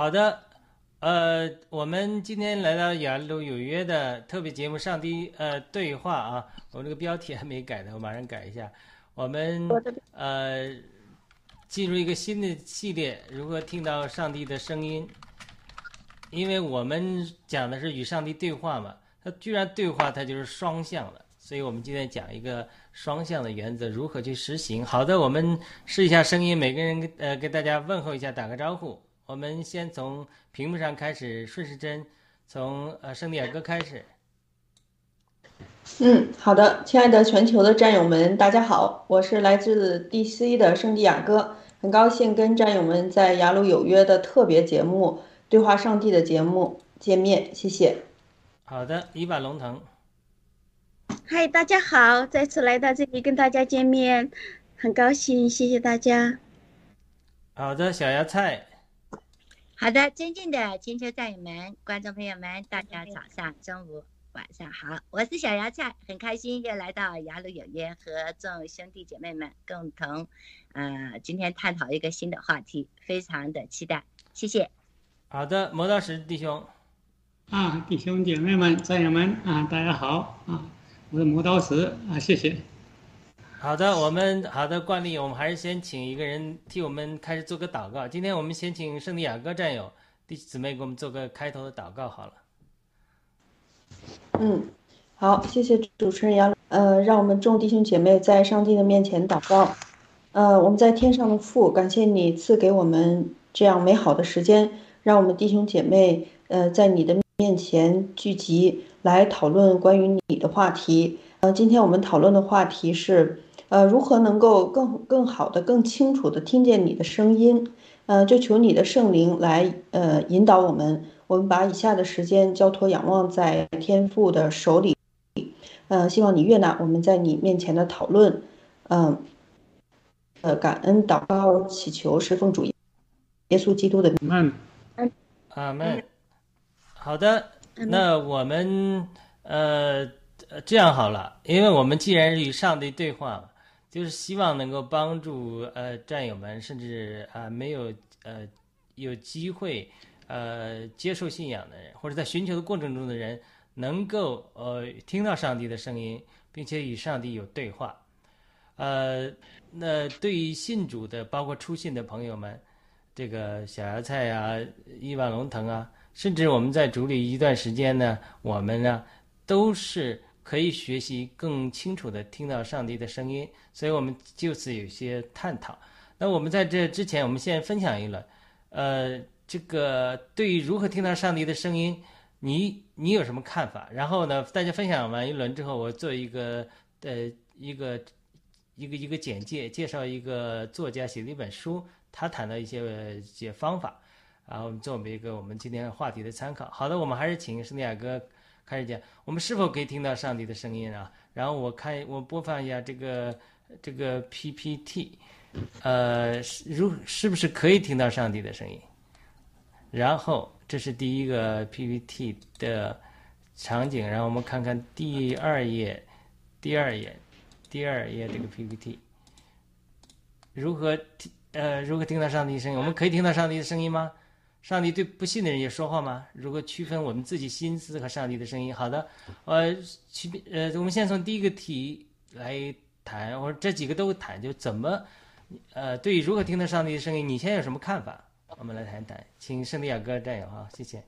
好的，呃，我们今天来到雅鲁有约的特别节目《上帝呃对话》啊，我这个标题还没改呢，我马上改一下。我们呃进入一个新的系列，如何听到上帝的声音？因为我们讲的是与上帝对话嘛，它居然对话，它就是双向的，所以我们今天讲一个双向的原则，如何去实行。好的，我们试一下声音，每个人呃给大家问候一下，打个招呼。我们先从屏幕上开始，顺时针从呃圣地亚哥开始。嗯，好的，亲爱的全球的战友们，大家好，我是来自 DC 的圣地亚哥，很高兴跟战友们在雅鲁有约的特别节目《对话上帝》的节目见面，谢谢。好的，伊瓦龙腾。嗨，大家好，再次来到这里跟大家见面，很高兴，谢谢大家。好的，小芽菜。好的，尊敬的全球战友们、观众朋友们，大家早上、中午、晚上好，我是小芽菜，很开心又来到雅鲁有约，和众兄弟姐妹们共同，呃，今天探讨一个新的话题，非常的期待，谢谢。好的，磨刀石弟兄。啊，弟兄姐妹们、战友们啊，大家好啊，我是磨刀石啊，谢谢。好的，我们好的惯例，我们还是先请一个人替我们开始做个祷告。今天我们先请圣地亚哥战友弟姊妹给我们做个开头的祷告好了。嗯，好，谢谢主持人杨。呃，让我们众弟兄姐妹在上帝的面前祷告。呃，我们在天上的父，感谢你赐给我们这样美好的时间，让我们弟兄姐妹呃在你的面前聚集来讨论关于你的话题。呃，今天我们讨论的话题是呃如何能够更更好的、更清楚的听见你的声音。呃，就求你的圣灵来呃引导我们。我们把以下的时间交托仰望在天父的手里。呃，希望你悦纳我们在你面前的讨论。嗯。呃，感恩祷告祈求是奉主耶稣基督的名。阿门。阿门。好的，那我们呃这样好了，因为我们既然是与上帝对话，就是希望能够帮助呃战友们，甚至啊没有呃有机会呃接受信仰的人，或者在寻求的过程中的人，能够呃听到上帝的声音，并且与上帝有对话，呃。那对于信主的，包括初信的朋友们，这个小芽菜啊、亿万龙腾啊，甚至我们在主里一段时间呢，我们呢都是可以学习更清楚的听到上帝的声音，所以我们就此有些探讨。那我们在这之前，我们先分享一轮，呃，这个对于如何听到上帝的声音，你你有什么看法？然后呢，大家分享完一轮之后，我做一个呃一个。一个一个简介，介绍一个作家写的一本书，他谈的一些一些方法，然后作为一个我们今天话题的参考。好的，我们还是请圣地亚哥开始讲，我们是否可以听到上帝的声音啊？然后我看我播放一下这个这个 PPT，呃，如是不是可以听到上帝的声音？然后这是第一个 PPT 的场景，然后我们看看第二页，第二页。第二页这个 PPT，如何听呃如何听到上帝声音？我们可以听到上帝的声音吗？上帝对不信的人也说话吗？如何区分我们自己心思和上帝的声音？好的，呃，区呃，我们先从第一个题来谈，或者这几个都谈，就怎么呃对于如何听到上帝的声音，你现在有什么看法？我们来谈谈，请圣地亚哥战友哈，谢谢。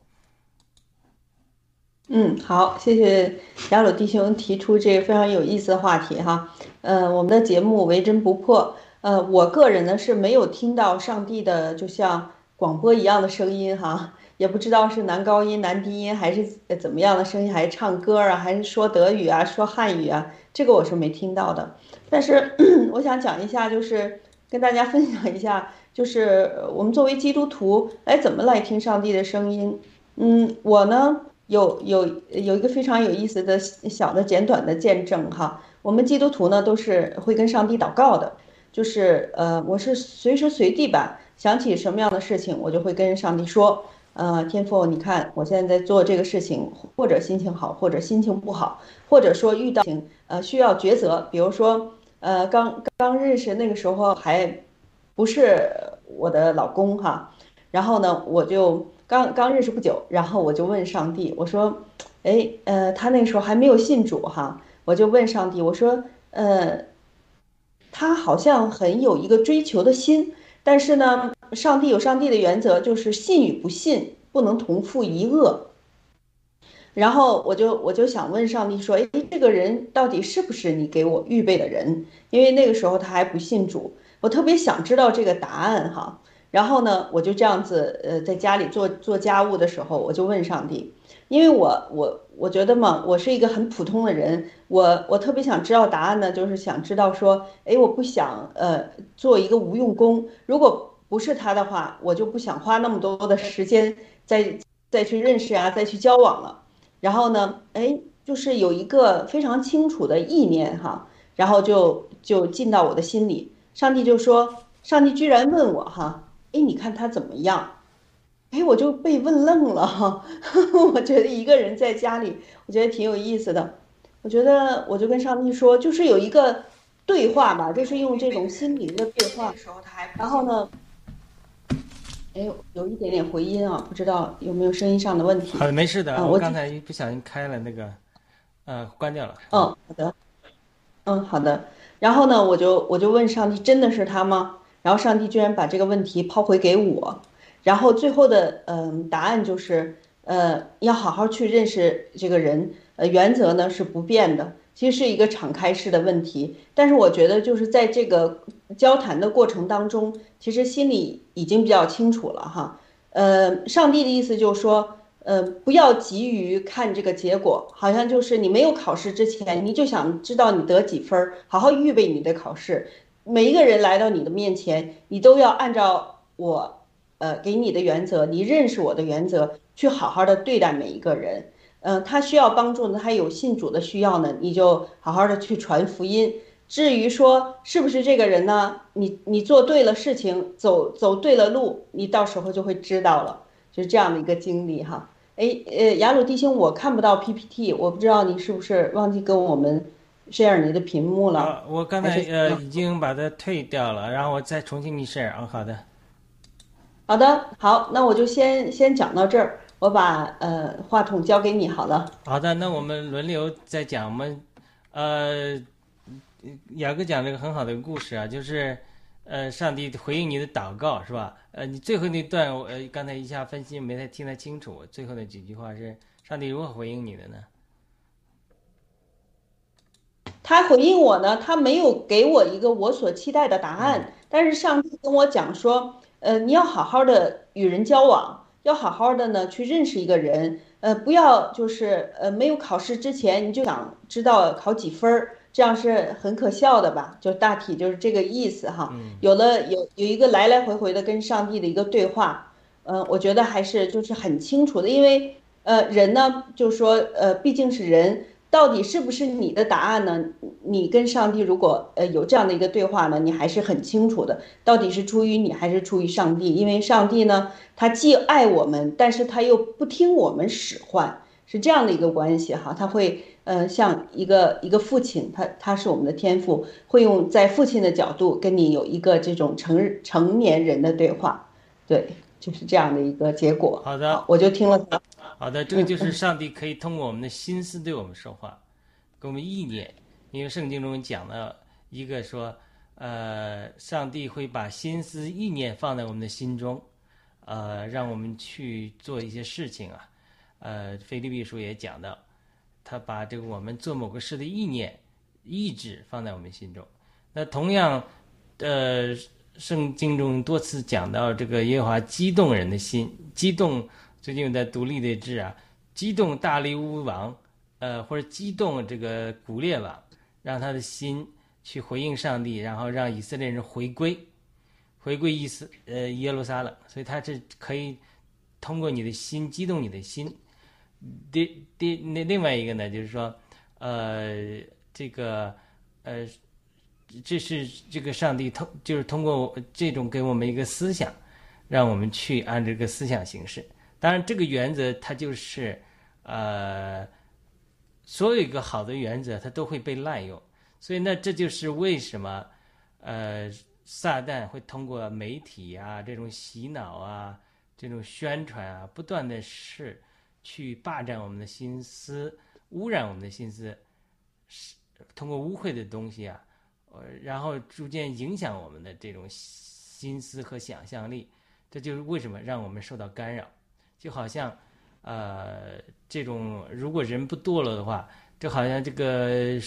嗯，好，谢谢雅鲁弟兄提出这个非常有意思的话题哈。呃，我们的节目为真不破。呃，我个人呢是没有听到上帝的就像广播一样的声音哈，也不知道是男高音、男低音还是怎么样的声音，还是唱歌啊，还是说德语啊、说汉语啊，这个我是没听到的。但是 我想讲一下，就是跟大家分享一下，就是我们作为基督徒来怎么来听上帝的声音。嗯，我呢。有有有一个非常有意思的小的简短的见证哈，我们基督徒呢都是会跟上帝祷告的，就是呃我是随时随地吧想起什么样的事情，我就会跟上帝说，呃天父，你看我现在在做这个事情，或者心情好，或者心情不好，或者说遇到情呃需要抉择，比如说呃刚刚认识那个时候还不是我的老公哈，然后呢我就。刚刚认识不久，然后我就问上帝，我说，哎，呃，他那时候还没有信主哈，我就问上帝，我说，呃，他好像很有一个追求的心，但是呢，上帝有上帝的原则，就是信与不信不能同负一恶。然后我就我就想问上帝说，哎，这个人到底是不是你给我预备的人？因为那个时候他还不信主，我特别想知道这个答案哈。然后呢，我就这样子，呃，在家里做做家务的时候，我就问上帝，因为我我我觉得嘛，我是一个很普通的人，我我特别想知道答案呢，就是想知道说，哎，我不想呃做一个无用功，如果不是他的话，我就不想花那么多的时间再再去认识啊，再去交往了。然后呢，哎，就是有一个非常清楚的意念哈，然后就就进到我的心里，上帝就说，上帝居然问我哈。哎，你看他怎么样？哎，我就被问愣了哈。我觉得一个人在家里，我觉得挺有意思的。我觉得我就跟上帝说，就是有一个对话吧，就是用这种心灵的对话。然后呢，哎，有一点点回音啊，不知道有没有声音上的问题。好的，没事的。我刚才一不小心开了那个，呃，关掉了。嗯，好的。嗯，好的。然后呢，我就我就问上帝，真的是他吗？然后上帝居然把这个问题抛回给我，然后最后的嗯答案就是，呃，要好好去认识这个人，呃，原则呢是不变的，其实是一个敞开式的问题。但是我觉得就是在这个交谈的过程当中，其实心里已经比较清楚了哈。呃，上帝的意思就是说，呃，不要急于看这个结果，好像就是你没有考试之前，你就想知道你得几分，好好预备你的考试。每一个人来到你的面前，你都要按照我，呃，给你的原则，你认识我的原则，去好好的对待每一个人。嗯、他需要帮助呢，他有信主的需要呢，你就好好的去传福音。至于说是不是这个人呢，你你做对了事情，走走对了路，你到时候就会知道了，就是这样的一个经历哈。哎，呃，雅鲁弟兄，我看不到 PPT，我不知道你是不是忘记跟我们 share 你的屏幕了。啊，我刚才呃已经把它退掉了，然后我再重新 share 啊。好的，好的，好，那我就先先讲到这儿，我把呃话筒交给你好了。好的，那我们轮流再讲。我们呃，雅哥讲了一个很好的故事啊，就是呃，上帝回应你的祷告是吧？呃，你最后那段我呃刚才一下分析没太听得清楚，最后那几句话是上帝如何回应你的呢？他回应我呢，他没有给我一个我所期待的答案，但是上帝跟我讲说，呃，你要好好的与人交往，要好好的呢去认识一个人，呃，不要就是呃没有考试之前你就想知道考几分儿，这样是很可笑的吧？就大体就是这个意思哈。有了有有一个来来回回的跟上帝的一个对话，呃，我觉得还是就是很清楚的，因为呃人呢，就是说呃毕竟是人。到底是不是你的答案呢？你跟上帝如果呃有这样的一个对话呢，你还是很清楚的，到底是出于你还是出于上帝？因为上帝呢，他既爱我们，但是他又不听我们使唤，是这样的一个关系哈。他会呃像一个一个父亲，他他是我们的天父，会用在父亲的角度跟你有一个这种成成年人的对话，对，就是这样的一个结果。好的，我就听了他。好的，这个就是上帝可以通过我们的心思对我们说话，给我们意念。因为圣经中讲了一个说，呃，上帝会把心思意念放在我们的心中，呃，让我们去做一些事情啊。呃，腓立比书也讲到，他把这个我们做某个事的意念、意志放在我们心中。那同样，呃，圣经中多次讲到这个耶和华激动人的心，激动。最近有在读历代志啊，激动大利乌王，呃，或者激动这个古列王，让他的心去回应上帝，然后让以色列人回归，回归伊斯呃耶路撒冷。所以他是可以通过你的心激动你的心。第第那另外一个呢，就是说，呃，这个呃，这是这个上帝通就是通过这种给我们一个思想，让我们去按这个思想行事。当然，这个原则它就是，呃，所有一个好的原则它都会被滥用，所以呢，这就是为什么，呃，撒旦会通过媒体啊这种洗脑啊、这种宣传啊，不断的是去霸占我们的心思，污染我们的心思，是通过污秽的东西啊，呃，然后逐渐影响我们的这种心思和想象力，这就是为什么让我们受到干扰。就好像，呃，这种如果人不堕落的话，就好像这个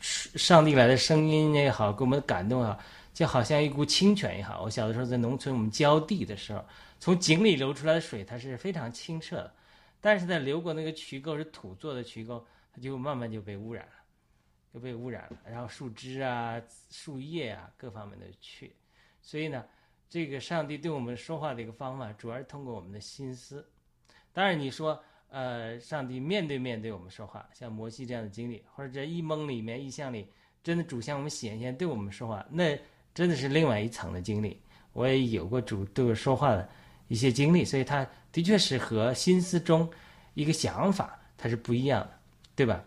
上帝来的声音也好，给我们的感动啊，就好像一股清泉也好。我小的时候在农村，我们浇地的时候，从井里流出来的水，它是非常清澈的，但是在流过那个渠沟是土做的渠沟，它就慢慢就被污染了，就被污染了。然后树枝啊、树叶啊各方面的去，所以呢，这个上帝对我们说话的一个方法，主要是通过我们的心思。当然，你说，呃，上帝面对面对我们说话，像摩西这样的经历，或者在一梦里面、异象里，真的主向我们显现，对我们说话，那真的是另外一层的经历。我也有过主对我说话的一些经历，所以他的确是和心思中一个想法它是不一样的，对吧？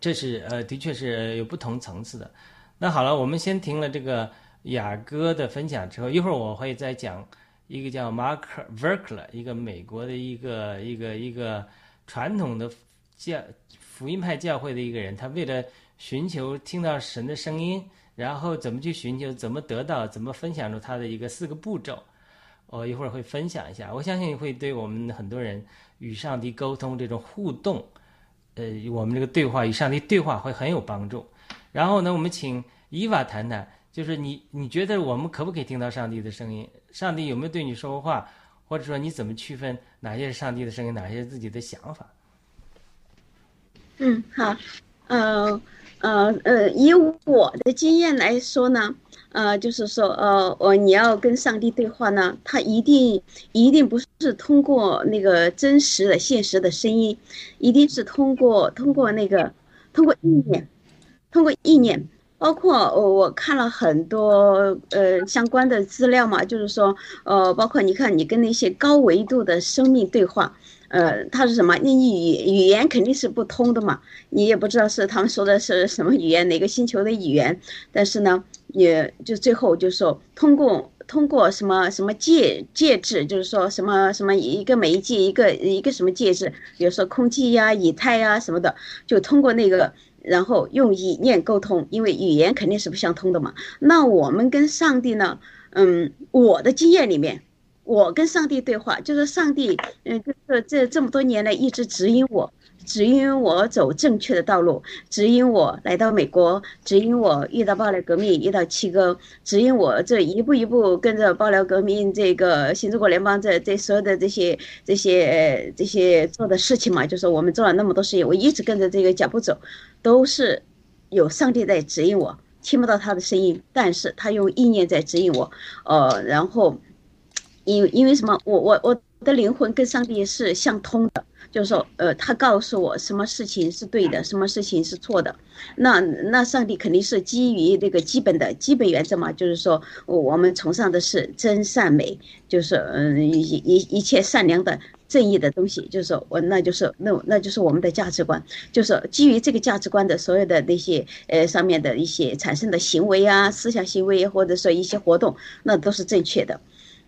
这是呃，的确是有不同层次的。那好了，我们先听了这个雅歌的分享之后，一会儿我会再讲。一个叫马克·维克勒，一个美国的一个一个一个传统的教福音派教会的一个人，他为了寻求听到神的声音，然后怎么去寻求，怎么得到，怎么分享出他的一个四个步骤。我一会儿会分享一下，我相信会对我们很多人与上帝沟通这种互动，呃，我们这个对话与上帝对话会很有帮助。然后呢，我们请伊娃谈谈，就是你你觉得我们可不可以听到上帝的声音？上帝有没有对你说过话？或者说你怎么区分哪些是上帝的声音，哪些是自己的想法？嗯，好，呃呃呃，以我的经验来说呢，呃，就是说，呃，我你要跟上帝对话呢，他一定一定不是通过那个真实的、现实的声音，一定是通过通过那个通过意念，通过意念。包括我我看了很多呃相关的资料嘛，就是说呃，包括你看你跟那些高维度的生命对话，呃，他是什么？你语语言肯定是不通的嘛，你也不知道是他们说的是什么语言，哪个星球的语言。但是呢，也就最后就说通过通过什么什么介介质，就是说什么什么一个媒介一个一个什么介质，比如说空气呀、以太呀什么的，就通过那个。然后用意念沟通，因为语言肯定是不相通的嘛。那我们跟上帝呢？嗯，我的经验里面，我跟上帝对话，就是上帝，嗯，就是这这么多年来一直指引我，指引我走正确的道路，指引我来到美国，指引我遇到爆料革命，遇到七哥，指引我这一步一步跟着爆料革命这个新中国联邦这这所有的这些这些这些做的事情嘛，就是我们做了那么多事情，我一直跟着这个脚步走。都是有上帝在指引我，听不到他的声音，但是他用意念在指引我，呃，然后，因因为什么？我我我的灵魂跟上帝是相通的，就是说，呃，他告诉我什么事情是对的，什么事情是错的，那那上帝肯定是基于这个基本的基本原则嘛，就是说，我们崇尚的是真善美，就是嗯一一一切善良的。正义的东西，就是我，那就是那那就是我们的价值观，就是基于这个价值观的所有的那些呃上面的一些产生的行为啊，思想行为或者说一些活动，那都是正确的。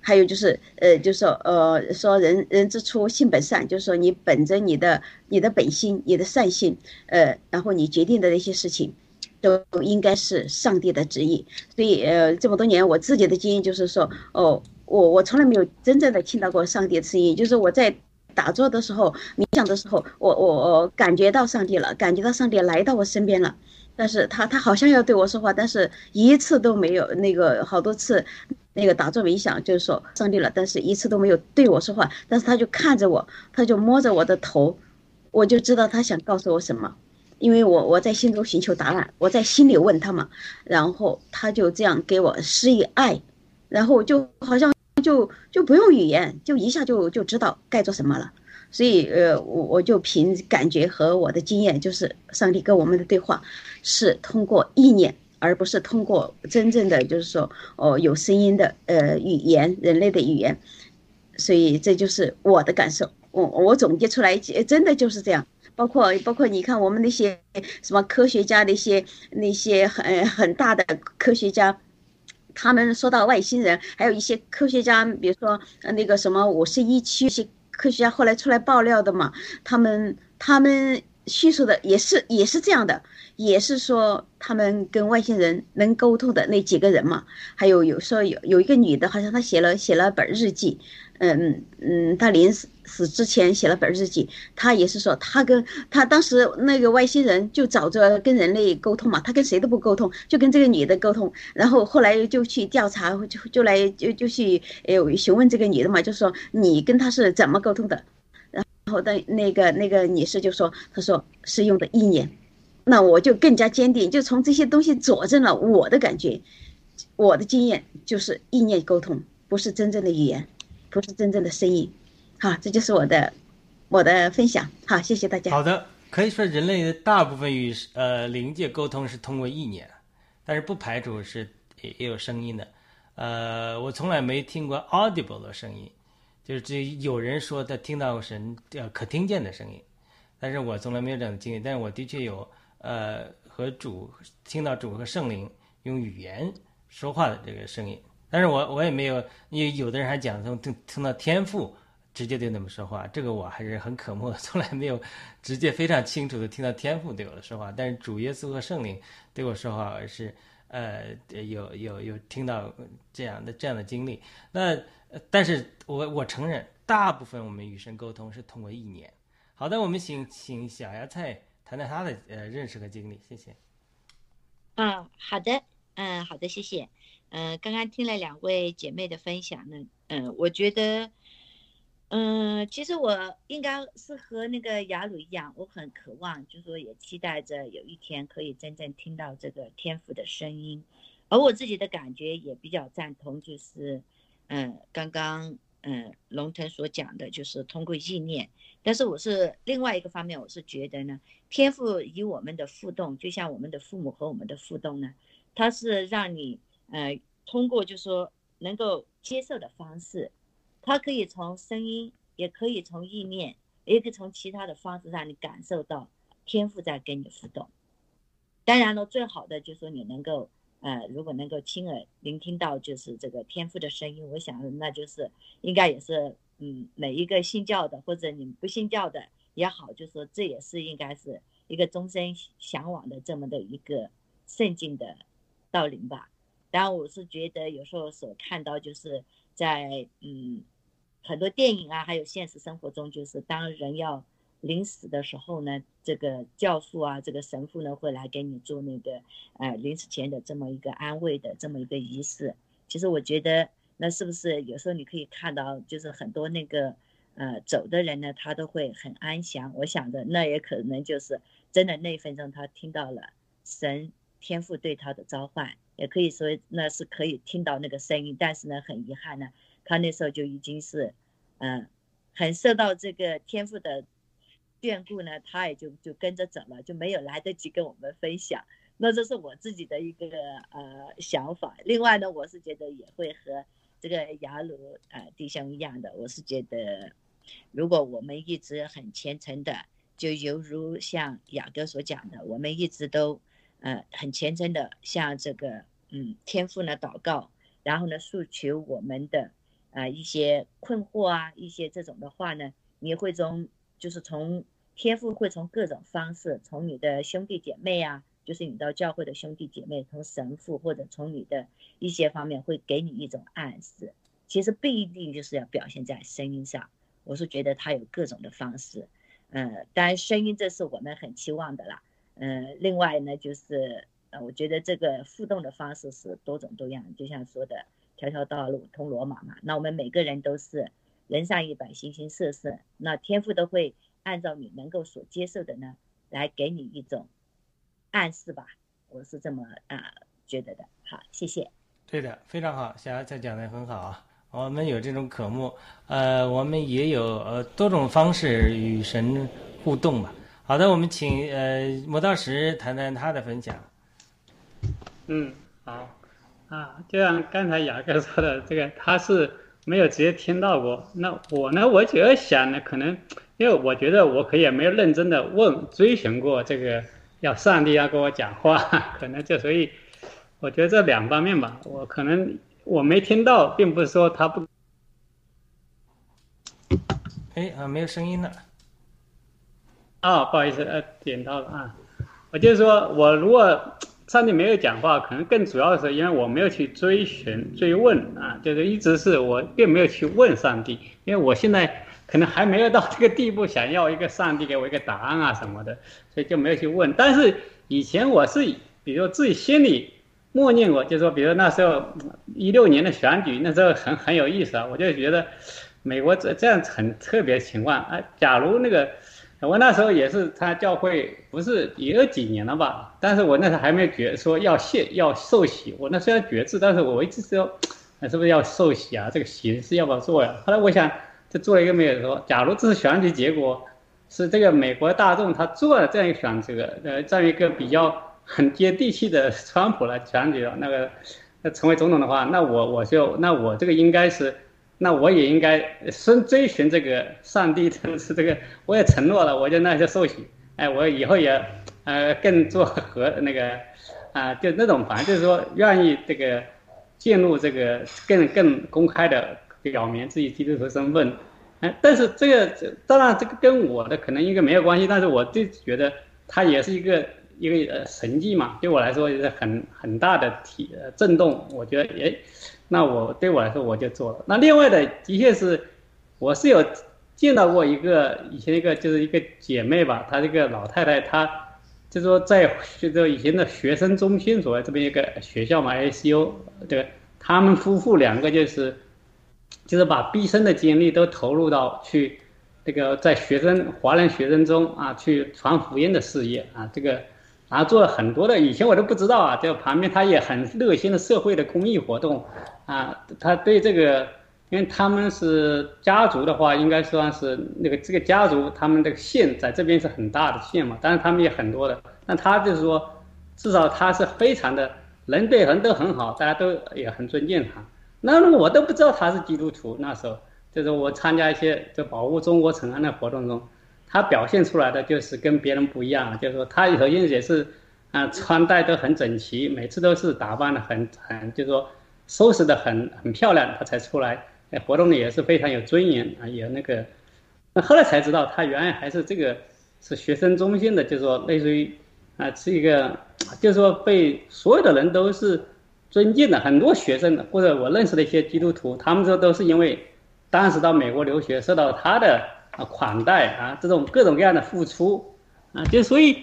还有就是呃，就是说呃，说人人之初性本善，就是说你本着你的你的本心，你的善心，呃，然后你决定的那些事情，都应该是上帝的旨意。所以呃，这么多年我自己的经验就是说，哦。我我从来没有真正的听到过上帝的声音，就是我在打坐的时候、冥想的时候，我我我感觉到上帝了，感觉到上帝来到我身边了，但是他他好像要对我说话，但是一次都没有，那个好多次，那个打坐冥想就是说上帝了，但是一次都没有对我说话，但是他就看着我，他就摸着我的头，我就知道他想告诉我什么，因为我我在心中寻求答案，我在心里问他嘛，然后他就这样给我施以爱，然后就好像。就就不用语言，就一下就就知道该做什么了。所以，呃，我我就凭感觉和我的经验，就是上帝跟我们的对话是通过意念，而不是通过真正的就是说哦有声音的呃语言，人类的语言。所以这就是我的感受。我我总结出来，真的就是这样。包括包括你看我们那些什么科学家，那些那些很很大的科学家。他们说到外星人，还有一些科学家，比如说那个什么五十一区，些科学家后来出来爆料的嘛，他们他们叙述的也是也是这样的，也是说他们跟外星人能沟通的那几个人嘛，还有有说有有一个女的，好像她写了写了本日记。嗯嗯，她临死死之前写了本日记，她也是说她跟她当时那个外星人就找着跟人类沟通嘛，她跟谁都不沟通，就跟这个女的沟通，然后后来就去调查，就就来就就去呃询问这个女的嘛，就说你跟他是怎么沟通的，然后的那个那个女士就说，她说是用的意念，那我就更加坚定，就从这些东西佐证了我的感觉，我的经验就是意念沟通，不是真正的语言。不是真正的声音，好，这就是我的我的分享，好，谢谢大家。好的，可以说人类的大部分与呃灵界沟通是通过意念，但是不排除是也也有声音的。呃，我从来没听过 audible 的声音，就是这有人说他听到神呃可听见的声音，但是我从来没有这样的经历。但是我的确有呃和主听到主和圣灵用语言说话的这个声音。但是我我也没有，因为有的人还讲从听听到天赋直接对他们说话，这个我还是很渴慕的，从来没有直接非常清楚的听到天赋对我的说话。但是主耶稣和圣灵对我说话，是呃有有有听到这样的这样的经历。那但是我我承认，大部分我们与神沟通是通过意念。好的，我们请请小芽菜谈谈他的呃认识和经历，谢谢。啊，好的，嗯，好的，谢谢。嗯，刚刚听了两位姐妹的分享呢，嗯，我觉得，嗯，其实我应该是和那个雅鲁一样，我很渴望，就说也期待着有一天可以真正听到这个天赋的声音，而我自己的感觉也比较赞同，就是，嗯，刚刚嗯龙腾所讲的，就是通过意念，但是我是另外一个方面，我是觉得呢，天赋与我们的互动，就像我们的父母和我们的互动呢，它是让你呃通过就是说能够接受的方式，它可以从声音，也可以从意念，也可以从其他的方式让你感受到天赋在跟你互动。当然了，最好的就是说你能够呃，如果能够亲耳聆听到就是这个天赋的声音，我想那就是应该也是嗯每一个信教的或者你们不信教的也好，就说这也是应该是一个终身向往的这么的一个圣境的道理吧。当然，我是觉得有时候所看到就是在嗯很多电影啊，还有现实生活中，就是当人要临死的时候呢，这个教父啊，这个神父呢会来给你做那个呃临死前的这么一个安慰的这么一个仪式。其实我觉得那是不是有时候你可以看到，就是很多那个呃走的人呢，他都会很安详。我想的那也可能就是真的那一分钟他听到了神天父对他的召唤。也可以说那是可以听到那个声音，但是呢，很遗憾呢，他那时候就已经是，嗯，很受到这个天赋的眷顾呢，他也就就跟着走了，就没有来得及跟我们分享。那这是我自己的一个呃想法。另外呢，我是觉得也会和这个雅鲁呃弟兄一样的，我是觉得，如果我们一直很虔诚的，就犹如像雅哥所讲的，我们一直都。呃，很虔诚的向这个嗯天父呢祷告，然后呢诉求我们的、呃、一些困惑啊，一些这种的话呢，你会从就是从天赋会从各种方式，从你的兄弟姐妹啊，就是你到教会的兄弟姐妹，从神父或者从你的一些方面会给你一种暗示。其实不一定就是要表现在声音上，我是觉得他有各种的方式。呃，当然声音这是我们很期望的啦。呃，另外呢，就是呃，我觉得这个互动的方式是多种多样，就像说的“条条道路通罗马”嘛。那我们每个人都是人上一百，形形色色，那天赋都会按照你能够所接受的呢，来给你一种暗示吧。我是这么啊、呃、觉得的。好，谢谢。对的，非常好，小芽菜讲的很好啊。我们有这种渴慕，呃，我们也有呃多种方式与神互动吧。好的，我们请呃磨道石谈谈他的分享。嗯，好，啊，就像刚才雅各说的，这个他是没有直接听到过。那我呢，我主要想呢，可能因为我觉得我可以也没有认真的问追寻过这个要上帝要跟我讲话，可能就所以我觉得这两方面吧，我可能我没听到，并不是说他不。哎啊，没有声音了。啊、不好意思，呃，点到了啊。我就是说我如果上帝没有讲话，可能更主要的是因为我没有去追寻、追问啊，就是一直是我并没有去问上帝，因为我现在可能还没有到这个地步，想要一个上帝给我一个答案啊什么的，所以就没有去问。但是以前我是，比如自己心里默念过，就说，比如那时候一六年的选举，那时候很很有意思啊，我就觉得美国这这样很特别情况，哎，假如那个。我那时候也是，他教会不是也有几年了吧？但是我那时候还没觉说要谢要受洗。我那虽然觉知，但是我一直说，那是不是要受洗啊？这个洗是要不要做呀？后来我想，就做了一个没有说，假如这是选举结果，是这个美国大众他做了这样一个选择，呃，这样一个比较很接地气的川普来选举那个，那成为总统的话，那我我就那我这个应该是。那我也应该深追寻这个上帝的是这个，我也承诺了，我就那就受洗，哎，我以后也，呃，更做和那个，啊，就那种反正就是说愿意这个进入这个更更公开的表明自己基督徒身份，哎，但是这个当然这个跟我的可能应该没有关系，但是我就觉得它也是一个一个呃神迹嘛，对我来说也是很很大的体震动，我觉得也。那我对我来说我就做了。那另外的的确是，我是有见到过一个以前一个就是一个姐妹吧，她这个老太太，她就说在就说以前的学生中心所在这边一个学校嘛，ICU 这个他们夫妇两个就是就是把毕生的精力都投入到去这个在学生华人学生中啊去传福音的事业啊这个。然后做了很多的，以前我都不知道啊。就旁边他也很热心的社会的公益活动，啊，他对这个，因为他们是家族的话，应该算是那个这个家族，他们这个县在这边是很大的县嘛，当然他们也很多的。但他就是说，至少他是非常的人对人都很好，大家都也很尊敬他。那我都不知道他是基督徒，那时候就是我参加一些就保护中国城安的活动中。他表现出来的就是跟别人不一样，就是说他首先也是，啊，穿戴都很整齐，每次都是打扮的很很，就是说收拾的很很漂亮，他才出来。哎，活动的也是非常有尊严啊，有那个。那后来才知道，他原来还是这个是学生中心的，就是说类似于啊，是一个，就是说被所有的人都是尊敬的。很多学生或者我认识的一些基督徒，他们说都是因为当时到美国留学受到他的。啊，款待啊，这种各种各样的付出啊，就所以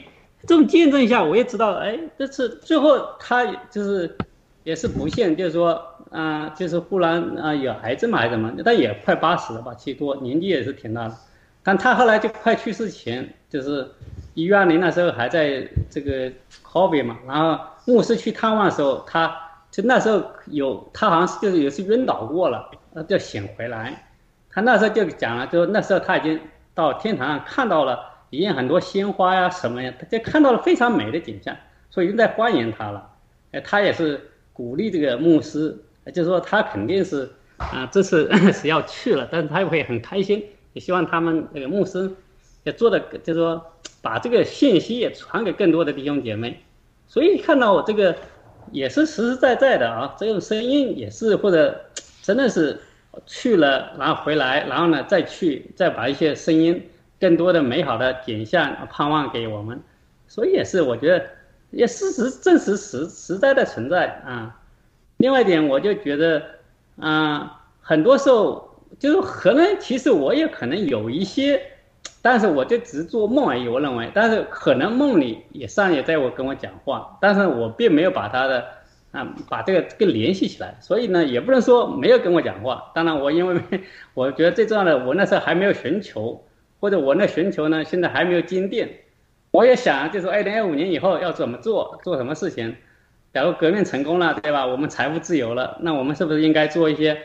这种见证一下，我也知道，哎，这次最后他就是也是不幸，就是说啊，就是忽然啊有癌症嘛还是什么，但也快八十了吧，七多，年纪也是挺大的。但他后来就快去世前，就是医院里那时候还在这个 hobby 嘛，然后牧师去探望的时候，他就那时候有他好像是就是也是晕倒过了，就醒回来。他那时候就讲了，就那时候他已经到天堂上看到了，已经很多鲜花呀什么呀，他就看到了非常美的景象，所以已经在欢迎他了。哎，他也是鼓励这个牧师，就是说他肯定是啊，这次 是要去了，但是他也会很开心，也希望他们那个牧师也做的，就是说把这个信息也传给更多的弟兄姐妹。所以看到我这个也是实实在在的啊，这种声音也是或者 真的是。去了，然后回来，然后呢，再去，再把一些声音、更多的美好的景象盼望给我们，所以也是我觉得，也事实证实实实在的存在啊。另外一点，我就觉得，啊，很多时候就是可能，其实我也可能有一些，但是我就只做梦而已。我认为，但是可能梦里也上也在我跟我讲话，但是我并没有把他的。啊，把这个跟联系起来，所以呢，也不能说没有跟我讲话。当然，我因为我觉得最重要的，我那时候还没有寻求，或者我那寻求呢，现在还没有坚定。我也想，就是二零二五年以后要怎么做，做什么事情。假如革命成功了，对吧？我们财富自由了，那我们是不是应该做一些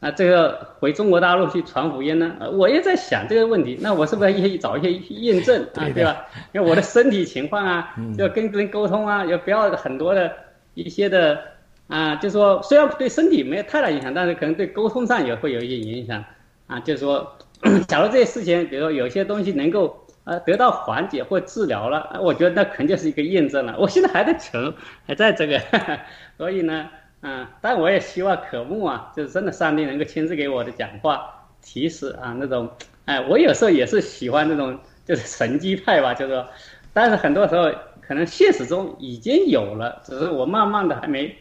啊？这个回中国大陆去传福音呢？我也在想这个问题。那我是不是也找一些验证啊？对吧？因为我的身体情况啊，要跟人沟通啊，要不要很多的。一些的啊，就是说虽然对身体没有太大影响，但是可能对沟通上也会有一些影响啊。就是说，假如这些事情，比如说有些东西能够呃得到缓解或治疗了，我觉得那肯定是一个验证了。我现在还在求，还在这个，所以呢，嗯，但我也希望渴慕啊，就是真的上帝能够亲自给我的讲话提示啊，那种哎，我有时候也是喜欢那种就是神机派吧，就是说，但是很多时候。可能现实中已经有了，只是我慢慢的还没，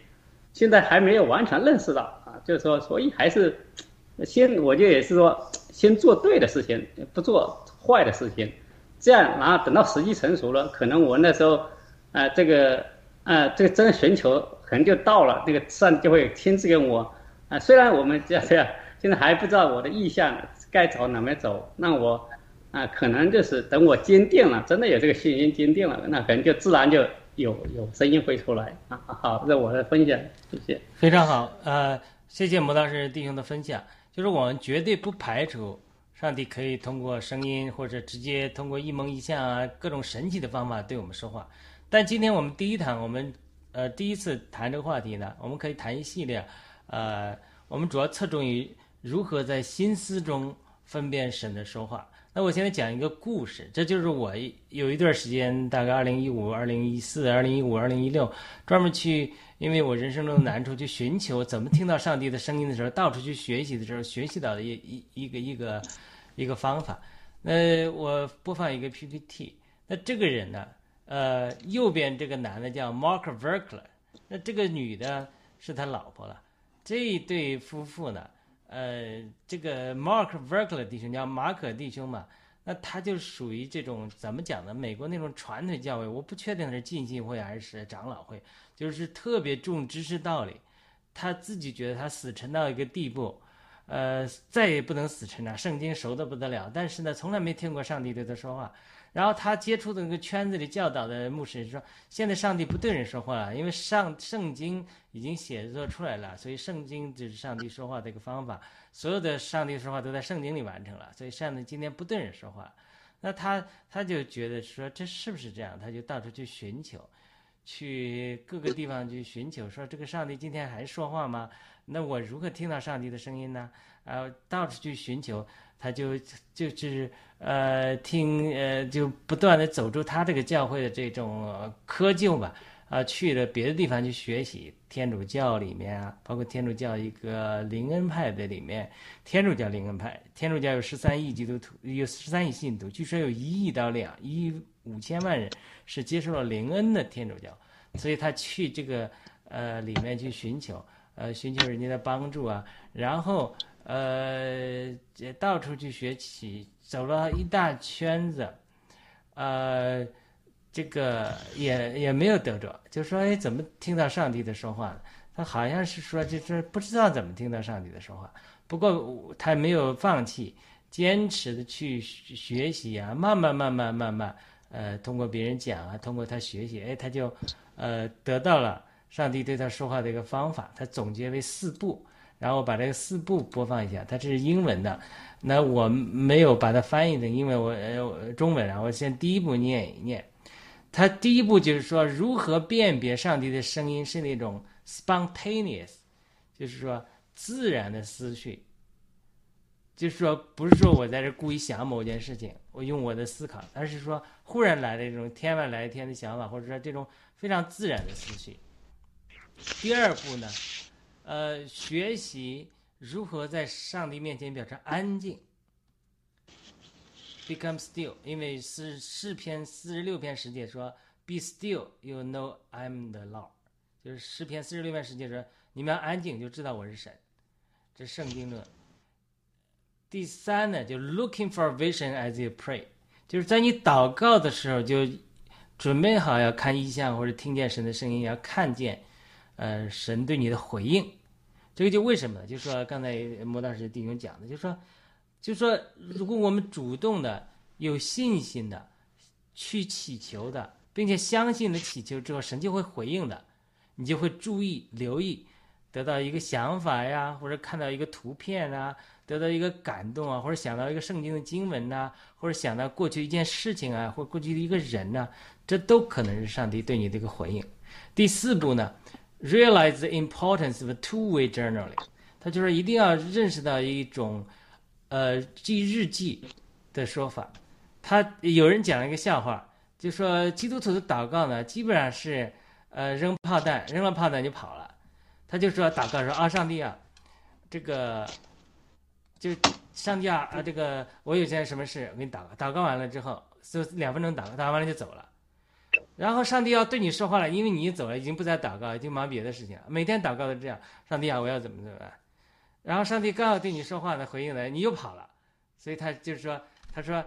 现在还没有完全认识到啊，就是说，所以还是先，我就也是说，先做对的事情，不做坏的事情，这样，然后等到时机成熟了，可能我那时候，啊，这个，啊，这个真寻求可能就到了，那个上就会亲自跟我，啊，虽然我们这样这样，现在还不知道我的意向该走哪边走，那我。啊，可能就是等我坚定了，真的有这个信心坚定了，那可能就自然就有有声音会出来啊。好，这我的分享，谢谢。非常好，呃，谢谢魔道士弟兄的分享。就是我们绝对不排除上帝可以通过声音或者直接通过一蒙一象啊各种神奇的方法对我们说话。但今天我们第一堂，我们呃第一次谈这个话题呢，我们可以谈一系列，呃，我们主要侧重于如何在心思中分辨神的说话。那我现在讲一个故事，这就是我有一段时间，大概二零一五、二零一四、二零一五、二零一六，专门去，因为我人生中的难处，去寻求怎么听到上帝的声音的时候，到处去学习的时候，学习到的一一一个一个一个方法。那我播放一个 PPT，那这个人呢，呃，右边这个男的叫 Mark Verkler，那这个女的是他老婆了。这一对夫妇呢，呃，这个 Mark v e r k l e 弟兄叫马可弟兄嘛，那他就属于这种怎么讲呢？美国那种传统教会，我不确定是浸信会还是长老会，就是特别重知识道理。他自己觉得他死沉到一个地步，呃，再也不能死沉了，圣经熟的不得了，但是呢，从来没听过上帝对他说话。然后他接触的那个圈子里教导的牧师说，现在上帝不对人说话了，因为上圣经已经写作出来了，所以圣经就是上帝说话的一个方法，所有的上帝说话都在圣经里完成了，所以上帝今天不对人说话。那他他就觉得说这是不是这样？他就到处去寻求。去各个地方去寻求，说这个上帝今天还说话吗？那我如何听到上帝的声音呢？呃，到处去寻求，他就就是呃听呃就不断的走出他这个教会的这种窠臼吧，啊，去了别的地方去学习天主教里面啊，包括天主教一个灵恩派的里面，天主教灵恩派，天主教有十三亿基督徒，有十三亿信徒，据说有一亿到两亿。五千万人是接受了灵恩的天主教，所以他去这个呃里面去寻求，呃寻求人家的帮助啊，然后呃也到处去学习，走了一大圈子，呃这个也也没有得着，就说哎怎么听到上帝的说话呢？他好像是说就是不知道怎么听到上帝的说话，不过他没有放弃，坚持的去学习啊，慢慢慢慢慢慢。呃，通过别人讲啊，通过他学习，哎，他就，呃，得到了上帝对他说话的一个方法。他总结为四步，然后把这个四步播放一下。它这是英文的，那我没有把它翻译成英文，我呃中文。然后先第一步念一念。它第一步就是说，如何辨别上帝的声音是那种 spontaneous，就是说自然的思绪。就是说，不是说我在这故意想某件事情，我用我的思考，而是说忽然来的这种天外来天的想法，或者说这种非常自然的思绪。第二步呢，呃，学习如何在上帝面前表示安静，become still。因为是诗篇四十六篇十节说，be still, you know I'm the Lord。就是诗篇四十六篇十节说，你们要安静，就知道我是神。这圣经论。第三呢，就是 looking for vision as you pray，就是在你祷告的时候就准备好要看异象或者听见神的声音，要看见，呃，神对你的回应。这个就为什么呢？就是说刚才摩大师弟兄讲的，就是说，就是说如果我们主动的、有信心的去祈求的，并且相信了祈求之后，神就会回应的，你就会注意、留意，得到一个想法呀，或者看到一个图片啊。得到一个感动啊，或者想到一个圣经的经文呐，或者想到过去一件事情啊，或过去的一个人呐，这都可能是上帝对你的一个回应。第四步呢，realize the importance of two-way journaling，他就是一定要认识到一种，呃，记日记的说法。他有人讲了一个笑话，就说基督徒的祷告呢，基本上是，呃，扔炮弹，扔了炮弹就跑了。他就说祷告说啊，上帝啊，这个。就上帝啊，啊这个我有件什么事，我给你祷告，祷告完了之后，就两分钟祷告，祷告完了就走了。然后上帝要对你说话了，因为你走了，已经不再祷告，已经忙别的事情了。每天祷告都这样，上帝啊，我要怎么怎么办？然后上帝刚要对你说话呢，回应了，你又跑了。所以他就是说，他说，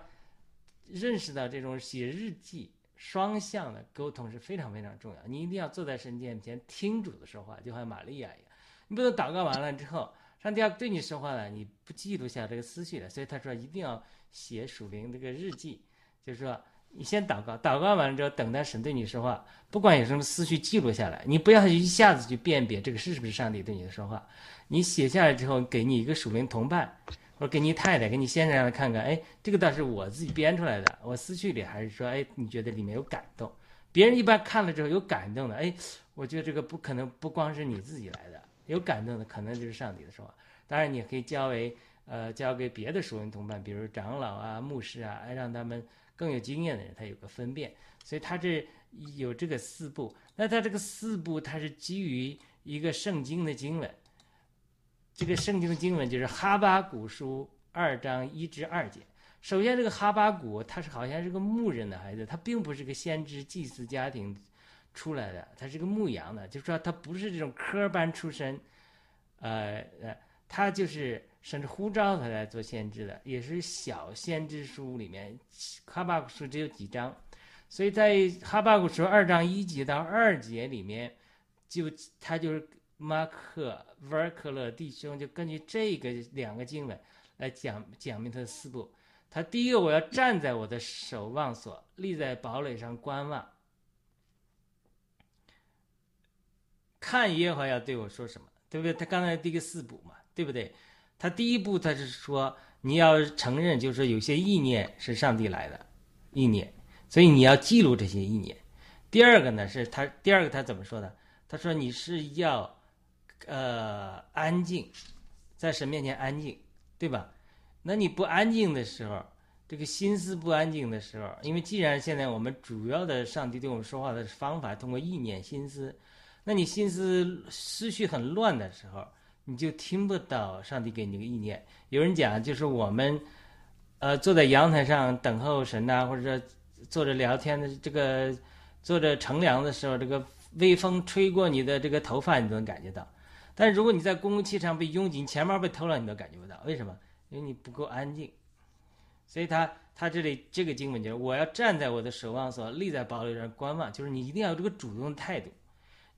认识到这种写日记双向的沟通是非常非常重要。你一定要坐在神殿前听主的说话，就好像玛利亚一样，你不能祷告完了之后。上帝要对你说话了，你不记录下这个思绪了，所以他说一定要写属灵这个日记，就是说你先祷告，祷告完了之后，等待神对你说话，不管有什么思绪记录下来，你不要一下子去辨别这个是不是上帝对你的说话，你写下来之后，给你一个属灵同伴，或者给你太太、给你先生让他看看，哎，这个倒是我自己编出来的，我思绪里还是说，哎，你觉得里面有感动，别人一般看了之后有感动的，哎，我觉得这个不可能不光是你自己来的。有感动的可能就是上帝的说话，当然你可以交为呃交给别的属灵同伴，比如长老啊、牧师啊，哎让他们更有经验的人，他有个分辨。所以他这有这个四步，那他这个四步他是基于一个圣经的经文，这个圣经的经文就是哈巴谷书二章一至二节。首先，这个哈巴谷他是好像是个牧人的孩子，他并不是个先知祭祀家庭。出来的，他是个牧羊的，就说他不是这种科班出身，呃呃，他就是甚至呼召他来做先知的，也是小先知书里面，哈巴谷书只有几章，所以在哈巴谷书二章一节到二节里面，就他就是马克瓦尔克勒弟兄就根据这个两个经文来讲讲明他的四步。他第一个，我要站在我的守望所，立在堡垒上观望，看耶和华要对我说什么，对不对？他刚才第一个四步嘛，对不对？他第一步他是说你要承认，就是有些意念是上帝来的意念，所以你要记录这些意念。第二个呢是他第二个他怎么说的？他说你是要呃安静，在神面前安静，对吧？那你不安静的时候，这个心思不安静的时候，因为既然现在我们主要的上帝对我们说话的方法通过意念心思，那你心思思绪很乱的时候，你就听不到上帝给你的意念。有人讲，就是我们，呃，坐在阳台上等候神呐、或者坐着聊天的这个坐着乘凉的时候，这个微风吹过你的这个头发，你都能感觉到。但是如果你在公共汽车上被拥挤，钱包被偷了，你都感觉不到。为什么？因为你不够安静，所以他他这里这个经文就是我要站在我的守望所，立在堡垒上观望，就是你一定要有这个主动的态度。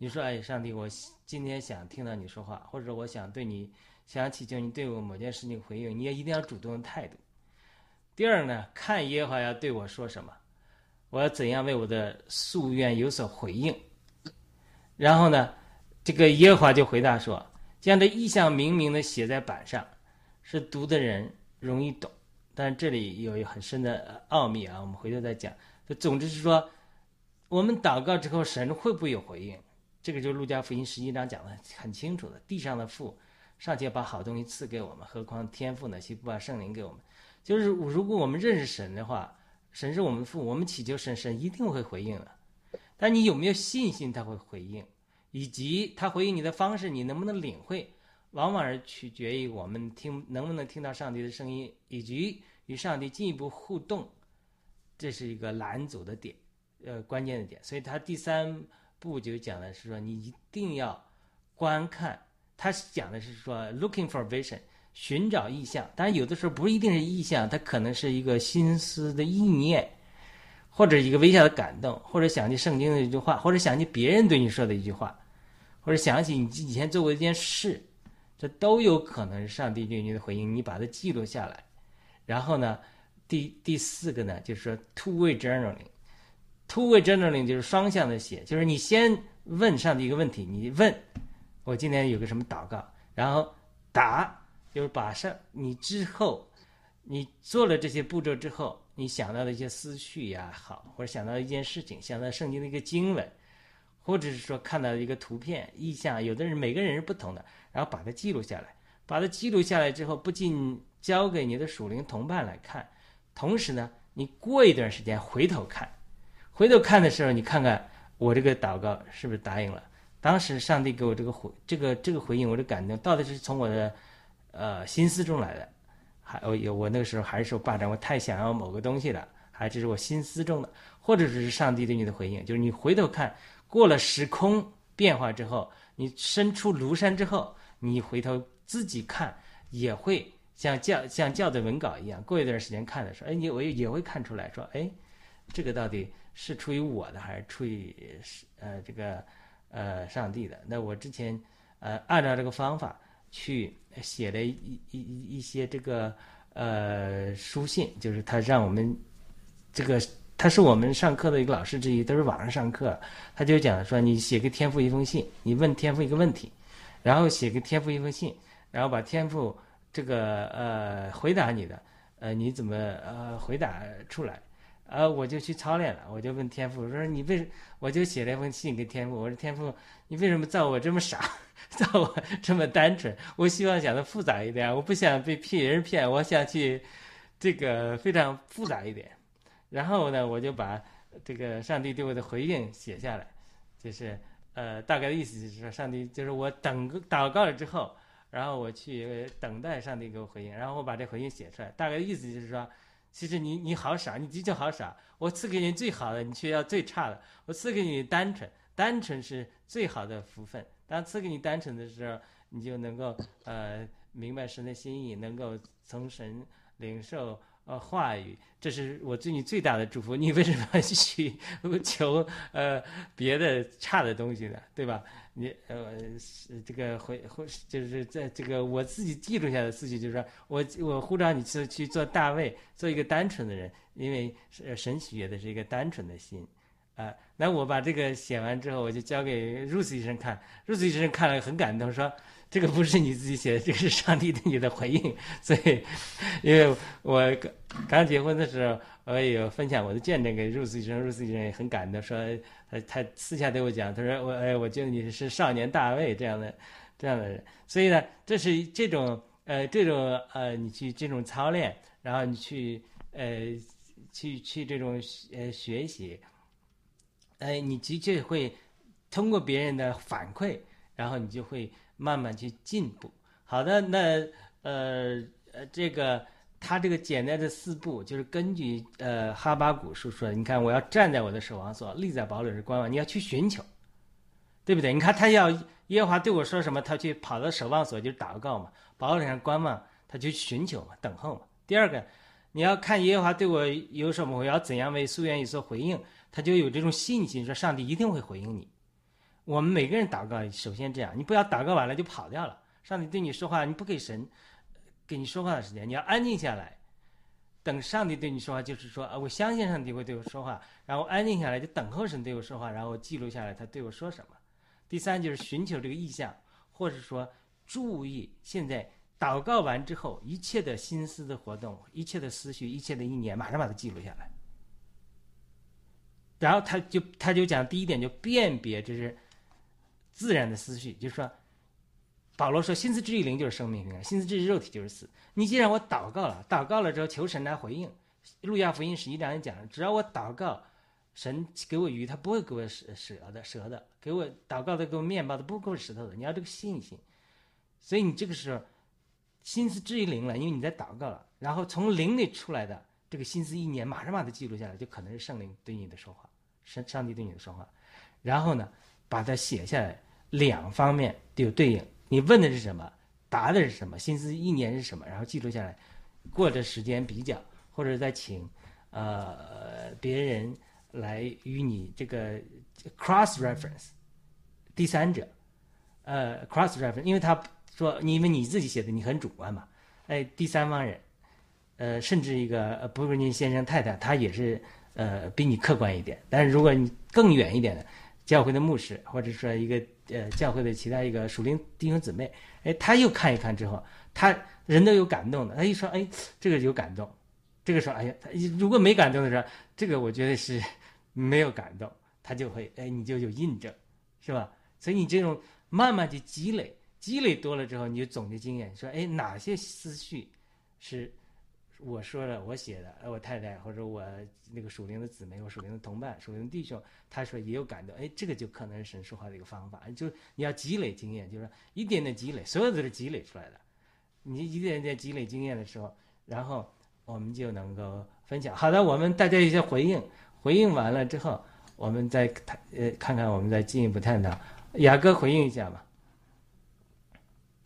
你说，哎，上帝，我今天想听到你说话，或者我想对你想祈求你对我某件事情回应，你也一定要主动的态度。第二呢，看耶和华要对我说什么，我要怎样为我的夙愿有所回应。然后呢，这个耶和华就回答说，将这意象明明的写在板上。是读的人容易懂，但这里有很深的奥秘啊，我们回头再讲。总之是说，我们祷告之后，神会不会有回应？这个就是路加福音十一章讲的很清楚的。地上的父尚且把好东西赐给我们，何况天父呢？岂不把圣灵给我们？就是如果我们认识神的话，神是我们的父，我们祈求神，神一定会回应的。但你有没有信心他会回应？以及他回应你的方式，你能不能领会？往往是取决于我们听能不能听到上帝的声音，以及与上帝进一步互动，这是一个拦阻的点，呃，关键的点。所以他第三步就讲的是说，你一定要观看。他讲的是说，looking for vision，寻找意象。当然，有的时候不一定是意象，它可能是一个心思的意念，或者一个微小的感动，或者想起圣经的一句话，或者想起别人对你说的一句话，或者想起你以前做过一件事。这都有可能是上帝对你的回应，你把它记录下来。然后呢，第第四个呢，就是说 two-way journaling。Two-way journaling 就是双向的写，就是你先问上帝一个问题，你问我今天有个什么祷告，然后答，就是把上你之后你做了这些步骤之后，你想到的一些思绪呀，好，或者想到一件事情，想到圣经的一个经文，或者是说看到一个图片、意象，有的人每个人是不同的。然后把它记录下来，把它记录下来之后，不仅交给你的属灵同伴来看，同时呢，你过一段时间回头看，回头看的时候，你看看我这个祷告是不是答应了？当时上帝给我这个回，这个这个回应，我的感动到底是从我的呃心思中来的，还有我那个时候还是受霸占，我太想要某个东西了，还是我心思中的，或者是上帝对你的回应，就是你回头看过了时空变化之后，你身出庐山之后。你回头自己看，也会像教像教的文稿一样，过一段时间看的时候，哎，你我也会看出来说，哎，这个到底是出于我的，还是出于呃这个呃上帝的？那我之前呃按照这个方法去写了一一一些这个呃书信，就是他让我们这个他是我们上课的一个老师之一，都是网上上课，他就讲说，你写给天父一封信，你问天父一个问题。然后写给天父一封信，然后把天父这个呃回答你的，呃你怎么呃回答出来？呃我就去操练了，我就问天父我说你为什我就写了一封信给天父，我说天父你为什么造我这么傻，造我这么单纯？我希望想的复杂一点，我不想被骗人骗，我想去这个非常复杂一点。然后呢，我就把这个上帝对我的回应写下来，就是。呃，大概的意思就是说，上帝就是我等祷告了之后，然后我去等待上帝给我回应，然后我把这回应写出来。大概的意思就是说，其实你你好傻，你的确好傻。我赐给你最好的，你却要最差的。我赐给你单纯，单纯是最好的福分。当赐给你单纯的时候，你就能够呃明白神的心意，能够从神领受呃话语，这是我对你最大的祝福。你为什么要去求呃别的差的东西呢？对吧？你呃这个回回就是在这个我自己记录下的思绪，就是说我我呼召你去去做大卫，做一个单纯的人，因为神喜悦的是一个单纯的心。啊，那我把这个写完之后，我就交给 Rose 医生看，Rose 医生看了很感动，说这个不是你自己写的，这个是上帝对你的回应。所以，因为我刚刚结婚的时候，我也有分享我的见证给 Rose 医生，Rose 医生也很感动，说他他私下对我讲，他说我哎，我觉得你是少年大卫这样的这样的人。所以呢，这是这种呃这种呃你去这种操练，然后你去呃去去这种呃学习。哎，你的确会通过别人的反馈，然后你就会慢慢去进步。好的，那呃呃，这个他这个简单的四步，就是根据呃哈巴谷书说的。你看，我要站在我的守望所，立在堡垒是观望。你要去寻求，对不对？你看他要耶和华对我说什么，他去跑到守望所就祷告嘛，堡垒上观望，他去寻求嘛，等候嘛。第二个，你要看耶和华对我有什么，我要怎样为夙愿有所回应。他就有这种信心，说上帝一定会回应你。我们每个人祷告，首先这样，你不要祷告完了就跑掉了。上帝对你说话，你不给神给你说话的时间，你要安静下来，等上帝对你说话，就是说啊，我相信上帝会对我说话，然后安静下来就等候神对我说话，然后记录下来他对我说什么。第三就是寻求这个意向，或者说注意现在祷告完之后一切的心思的活动，一切的思绪，一切的意念，马上把它记录下来。然后他就他就讲第一点，就辨别这是自然的思绪，就是说，保罗说心思之于灵就是生命，心思之于肉体就是死。你既然我祷告了，祷告了之后求神来回应，路加福音十一章也讲了，只要我祷告，神给我鱼，他不会给我蛇蛇的蛇的，给我祷告的给我面包的，不会给我石头的。你要这个信心，所以你这个时候心思之于灵了，因为你在祷告了，然后从灵里出来的这个心思意念，马上把它记录下来，就可能是圣灵对你的说话。上上帝对你的说话，然后呢，把它写下来，两方面都有对应。你问的是什么，答的是什么，心思意念是什么，然后记录下来，过着时间比较，或者再请呃别人来与你这个 cross reference，第三者，呃 cross reference，因为他说，因为你自己写的你很主观嘛，哎，第三方人，呃，甚至一个不是您先生太太，他也是。呃，比你客观一点，但是如果你更远一点的教会的牧师，或者说一个呃教会的其他一个属灵弟兄姊妹，哎，他又看一看之后，他人都有感动的，他一说，哎，这个有感动，这个时候，哎呀，他如果没感动的时候，这个我觉得是没有感动，他就会，哎，你就有印证，是吧？所以你这种慢慢去积累，积累多了之后，你就总结经验，说，哎，哪些思绪是。我说了，我写的，我太太或者我那个属灵的姊妹，我属灵的同伴、属灵的弟兄，他说也有感动，哎，这个就可能是神说话的一个方法，就是你要积累经验，就是一点点积累，所有都是积累出来的。你一点点积累经验的时候，然后我们就能够分享。好的，我们大家一些回应，回应完了之后，我们再谈，呃，看看我们再进一步探讨。雅哥回应一下吧。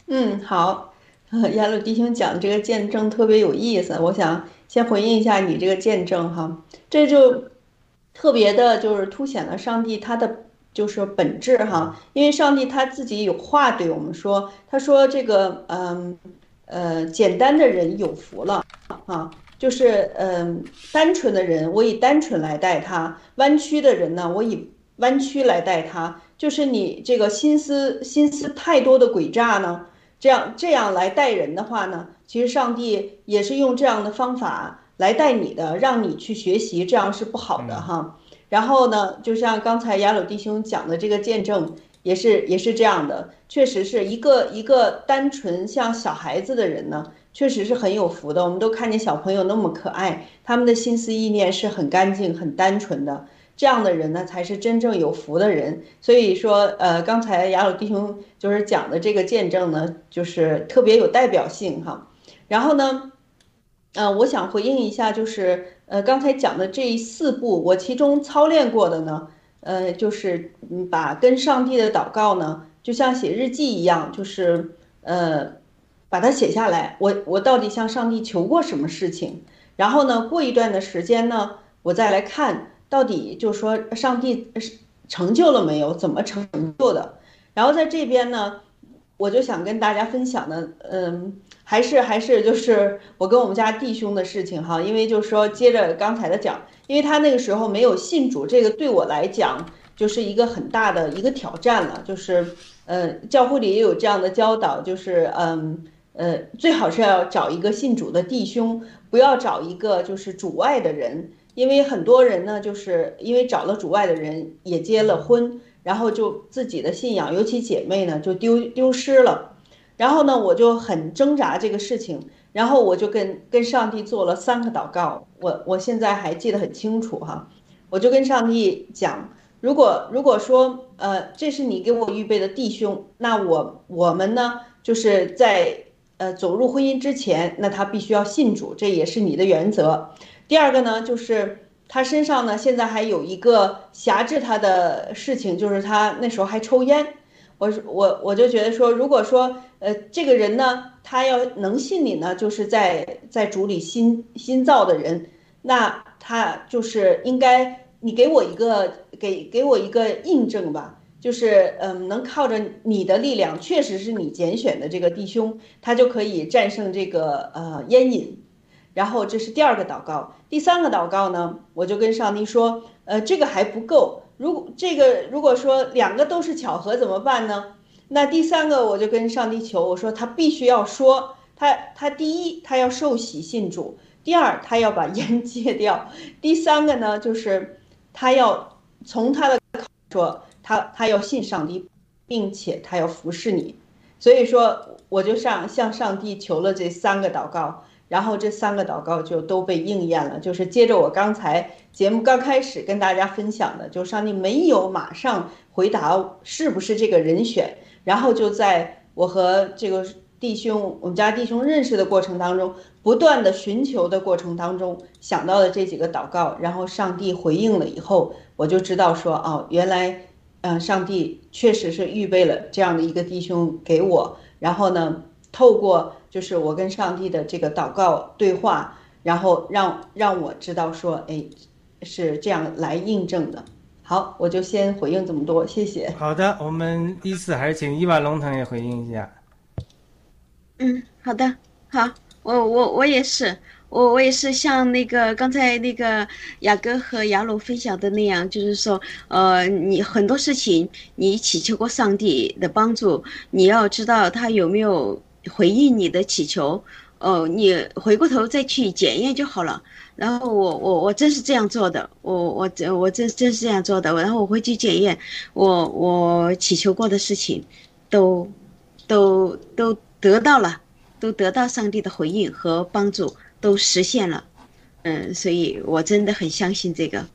嗯，好。亚鲁弟兄讲这个见证特别有意思，我想先回应一下你这个见证哈，这就特别的就是凸显了上帝他的就是本质哈，因为上帝他自己有话对我们说，他说这个嗯呃简单的人有福了啊，就是嗯单纯的人我以单纯来待他，弯曲的人呢我以弯曲来待他，就是你这个心思心思太多的诡诈呢。这样这样来待人的话呢，其实上帝也是用这样的方法来待你的，让你去学习，这样是不好的哈。然后呢，就像刚才雅鲁弟兄讲的这个见证，也是也是这样的，确实是一个一个单纯像小孩子的人呢，确实是很有福的。我们都看见小朋友那么可爱，他们的心思意念是很干净、很单纯的。这样的人呢，才是真正有福的人。所以说，呃，刚才雅鲁弟兄就是讲的这个见证呢，就是特别有代表性哈。然后呢，呃，我想回应一下，就是呃，刚才讲的这四步，我其中操练过的呢，呃，就是把跟上帝的祷告呢，就像写日记一样，就是呃，把它写下来。我我到底向上帝求过什么事情？然后呢，过一段的时间呢，我再来看到底就说上帝成就了没有，怎么成就的？然后在这边呢，我就想跟大家分享的，嗯，还是还是就是我跟我们家弟兄的事情哈，因为就是说接着刚才的讲，因为他那个时候没有信主，这个对我来讲就是一个很大的一个挑战了，就是。呃，教会里也有这样的教导，就是嗯呃，最好是要找一个信主的弟兄，不要找一个就是主外的人，因为很多人呢，就是因为找了主外的人也结了婚，然后就自己的信仰，尤其姐妹呢就丢丢失了。然后呢，我就很挣扎这个事情，然后我就跟跟上帝做了三个祷告，我我现在还记得很清楚哈，我就跟上帝讲。如果如果说，呃，这是你给我预备的弟兄，那我我们呢，就是在呃走入婚姻之前，那他必须要信主，这也是你的原则。第二个呢，就是他身上呢现在还有一个辖制他的事情，就是他那时候还抽烟。我我我就觉得说，如果说呃这个人呢，他要能信你呢，就是在在主里新新造的人，那他就是应该。你给我一个给给我一个印证吧，就是嗯，能靠着你的力量，确实是你拣选的这个弟兄，他就可以战胜这个呃烟瘾。然后这是第二个祷告，第三个祷告呢，我就跟上帝说，呃，这个还不够，如果这个如果说两个都是巧合怎么办呢？那第三个我就跟上帝求，我说他必须要说，他他第一他要受洗信主，第二他要把烟戒掉，第三个呢就是。他要从他的口说，他他要信上帝，并且他要服侍你，所以说我就上向上帝求了这三个祷告，然后这三个祷告就都被应验了。就是接着我刚才节目刚开始跟大家分享的，就上帝没有马上回答是不是这个人选，然后就在我和这个。弟兄，我们家弟兄认识的过程当中，不断的寻求的过程当中，想到了这几个祷告，然后上帝回应了以后，我就知道说，哦，原来，嗯，上帝确实是预备了这样的一个弟兄给我，然后呢，透过就是我跟上帝的这个祷告对话，然后让让我知道说，哎，是这样来印证的。好，我就先回应这么多，谢谢。好的，我们依次还是请伊娃龙腾也回应一下。嗯，好的，好，我我我也是，我我也是像那个刚才那个雅哥和雅鲁分享的那样，就是说，呃，你很多事情你祈求过上帝的帮助，你要知道他有没有回应你的祈求，哦，你回过头再去检验就好了。然后我我我真是这样做的，我我真我真真是这样做的，然后我会去检验，我我祈求过的事情，都都都。得到了，都得到上帝的回应和帮助，都实现了，嗯，所以我真的很相信这个。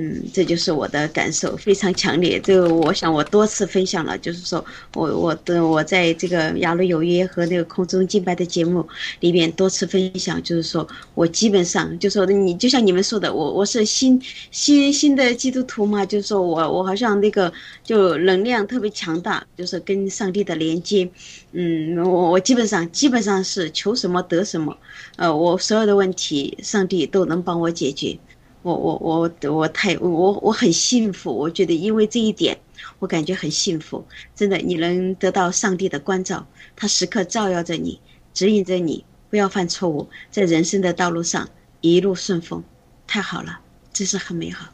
嗯，这就是我的感受，非常强烈。这个，我想我多次分享了，就是说我我的我在这个雅鲁有约和那个空中敬拜的节目里边多次分享，就是说我基本上就说你就像你们说的，我我是新新新的基督徒嘛，就是说我我好像那个就能量特别强大，就是跟上帝的连接。嗯，我我基本上基本上是求什么得什么，呃，我所有的问题上帝都能帮我解决。我我我我太我我很幸福，我觉得因为这一点，我感觉很幸福。真的，你能得到上帝的关照，他时刻照耀着你，指引着你，不要犯错误，在人生的道路上一路顺风，太好了，真是很美好。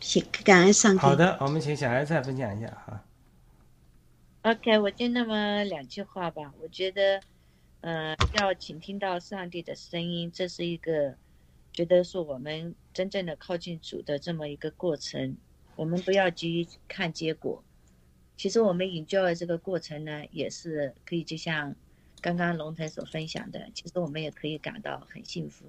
谢，感恩上帝。好的，我们请小孩子分享一下哈。OK，我就那么两句话吧。我觉得，呃，要倾听到上帝的声音，这是一个。觉得说我们真正的靠近主的这么一个过程，我们不要急于看结果。其实我们引教的这个过程呢，也是可以就像刚刚龙腾所分享的，其实我们也可以感到很幸福，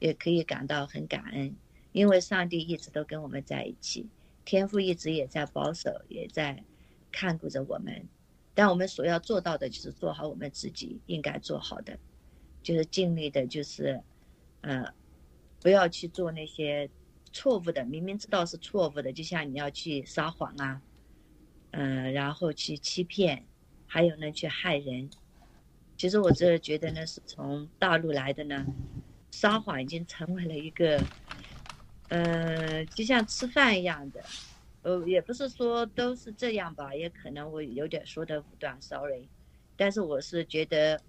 也可以感到很感恩，因为上帝一直都跟我们在一起，天父一直也在保守，也在看顾着我们。但我们所要做到的就是做好我们自己应该做好的，就是尽力的，就是，呃。不要去做那些错误的，明明知道是错误的，就像你要去撒谎啊，嗯、然后去欺骗，还有呢去害人。其实我这觉得呢，是从大陆来的呢，撒谎已经成为了一个，呃，就像吃饭一样的。呃，也不是说都是这样吧，也可能我有点说的武断，sorry。但是我是觉得，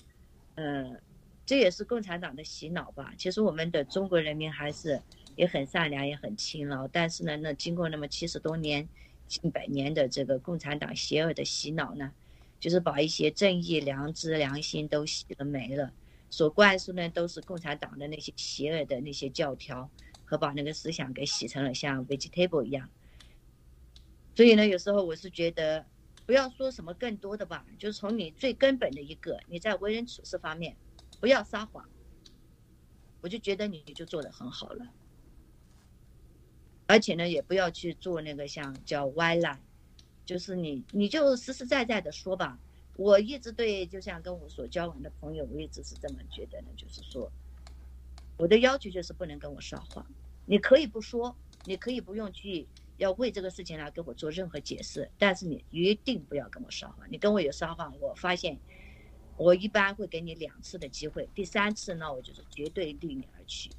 呃，这也是共产党的洗脑吧。其实我们的中国人民还是也很善良，也很勤劳。但是呢，那经过那么七十多年、近百年的这个共产党邪恶的洗脑呢，就是把一些正义、良知、良心都洗了没了。所灌输呢，都是共产党的那些邪恶的那些教条，和把那个思想给洗成了像 vegetable 一样。所以呢，有时候我是觉得，不要说什么更多的吧，就是从你最根本的一个，你在为人处事方面，不要撒谎，我就觉得你就做得很好了。而且呢，也不要去做那个像叫歪赖，就是你你就实实在在的说吧。我一直对，就像跟我所交往的朋友，我一直是这么觉得的，就是说，我的要求就是不能跟我撒谎。你可以不说，你可以不用去要为这个事情来跟我做任何解释，但是你一定不要跟我撒谎。你跟我有撒谎，我发现我一般会给你两次的机会，第三次呢，我就是绝对离你而去，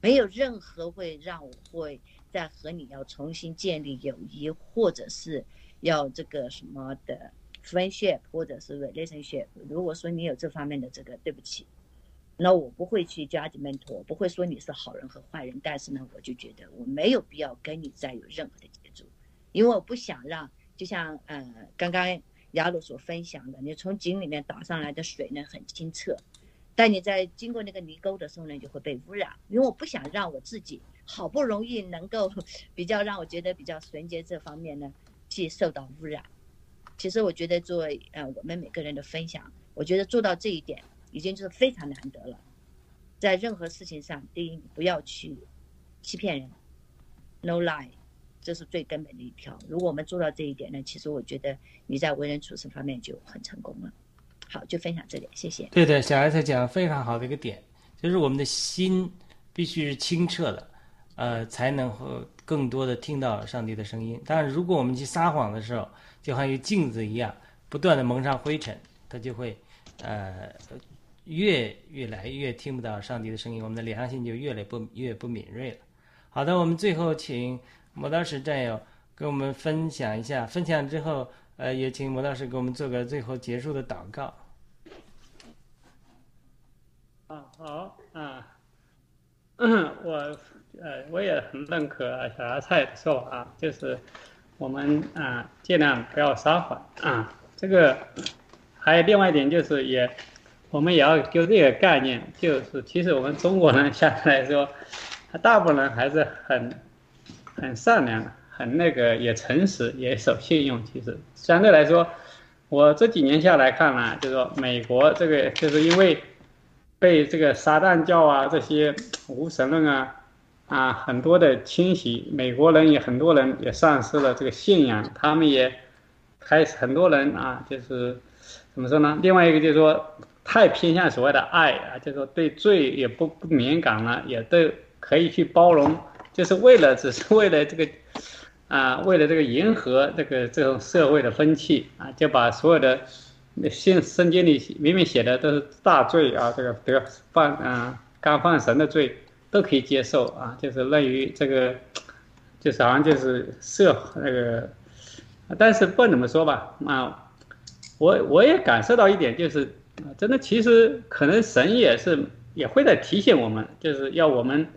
没有任何会让我会再和你要重新建立友谊，或者是要这个什么的 friendship 或者是 relationship。如果说你有这方面的这个，对不起。那我不会去 judgment，我不会说你是好人和坏人，但是呢，我就觉得我没有必要跟你再有任何的接触，因为我不想让，就像呃刚刚雅鲁所分享的，你从井里面打上来的水呢很清澈，但你在经过那个泥沟的时候呢就会被污染，因为我不想让我自己好不容易能够比较让我觉得比较纯洁这方面呢去受到污染。其实我觉得作为呃我们每个人的分享，我觉得做到这一点。已经就是非常难得了，在任何事情上，第一，不要去欺骗人，no lie，这是最根本的一条。如果我们做到这一点呢，其实我觉得你在为人处事方面就很成功了。好，就分享这点，谢谢。对的，小艾特讲的非常好的一个点，就是我们的心必须是清澈的，呃，才能够更多的听到上帝的声音。当然，如果我们去撒谎的时候，就好像镜子一样，不断的蒙上灰尘，它就会呃。越越来越听不到上帝的声音，我们的良心就越来不越不敏锐了。好的，我们最后请磨刀石战友跟我们分享一下，分享之后，呃，也请磨刀石给我们做个最后结束的祷告。啊，好啊，我呃我也很认可小芽菜的说法啊，就是我们啊尽量不要撒谎啊。这个还有另外一点就是也。我们也要就这个概念，就是其实我们中国人相对来说，他大部分人还是很很善良，很那个也诚实，也守信用。其实相对来说，我这几年下来看呢，就是说美国这个就是因为被这个撒旦教啊这些无神论啊啊很多的侵袭，美国人也很多人也丧失了这个信仰，他们也开始很多人啊就是怎么说呢？另外一个就是说。太偏向所谓的爱啊，就是说对罪也不不敏感了，也都可以去包容，就是为了只是为了这个啊，为了这个迎合这个这种社会的风气啊，就把所有的圣圣经里明明写的都是大罪啊，这个得犯啊刚犯神的罪都可以接受啊，就是类于这个，就是好像就是社那个，但是不怎么说吧啊，我我也感受到一点就是。真的，其实可能神也是也会在提醒我们，就是要我们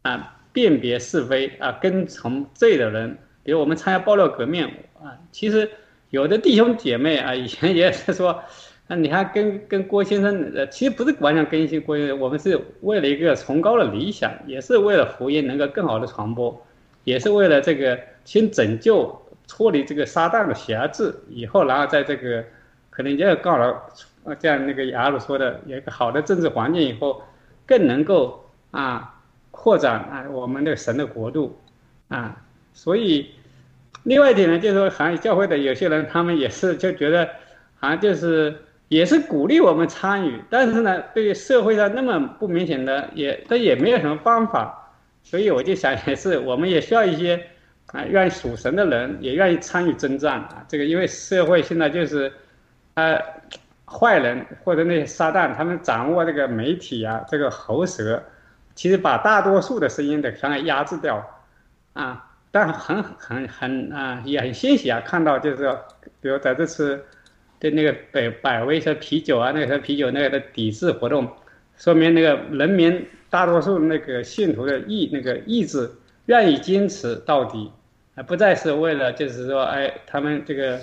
啊辨别是非啊，跟从罪的人，比如我们参加爆料革命啊，其实有的弟兄姐妹啊，以前也是说，啊，你看跟跟郭先生，呃，其实不是完全跟随郭先生，我们是为了一个崇高的理想，也是为了福音能够更好的传播，也是为了这个先拯救脱离这个撒旦的辖制，以后然后在这个可能也要告了。啊，这样那个雅鲁说的，有一个好的政治环境以后，更能够啊扩展啊我们的神的国度啊，所以另外一点呢，就是说，好像教会的有些人，他们也是就觉得，好像就是也是鼓励我们参与，但是呢，对于社会上那么不明显的，也他也没有什么方法，所以我就想也是，我们也需要一些啊，愿意属神的人也愿意参与征战啊。这个因为社会现在就是，呃，坏人或者那些撒旦，他们掌握这个媒体啊，这个喉舌，其实把大多数的声音的全给压制掉，啊，但很很很啊，也很欣喜啊，看到就是说，比如在这次对那个百百威车啤酒啊，那个啤酒那个的抵制活动，说明那个人民大多数那个信徒的意那个意志愿意坚持到底。啊，不再是为了，就是说，哎，他们这个，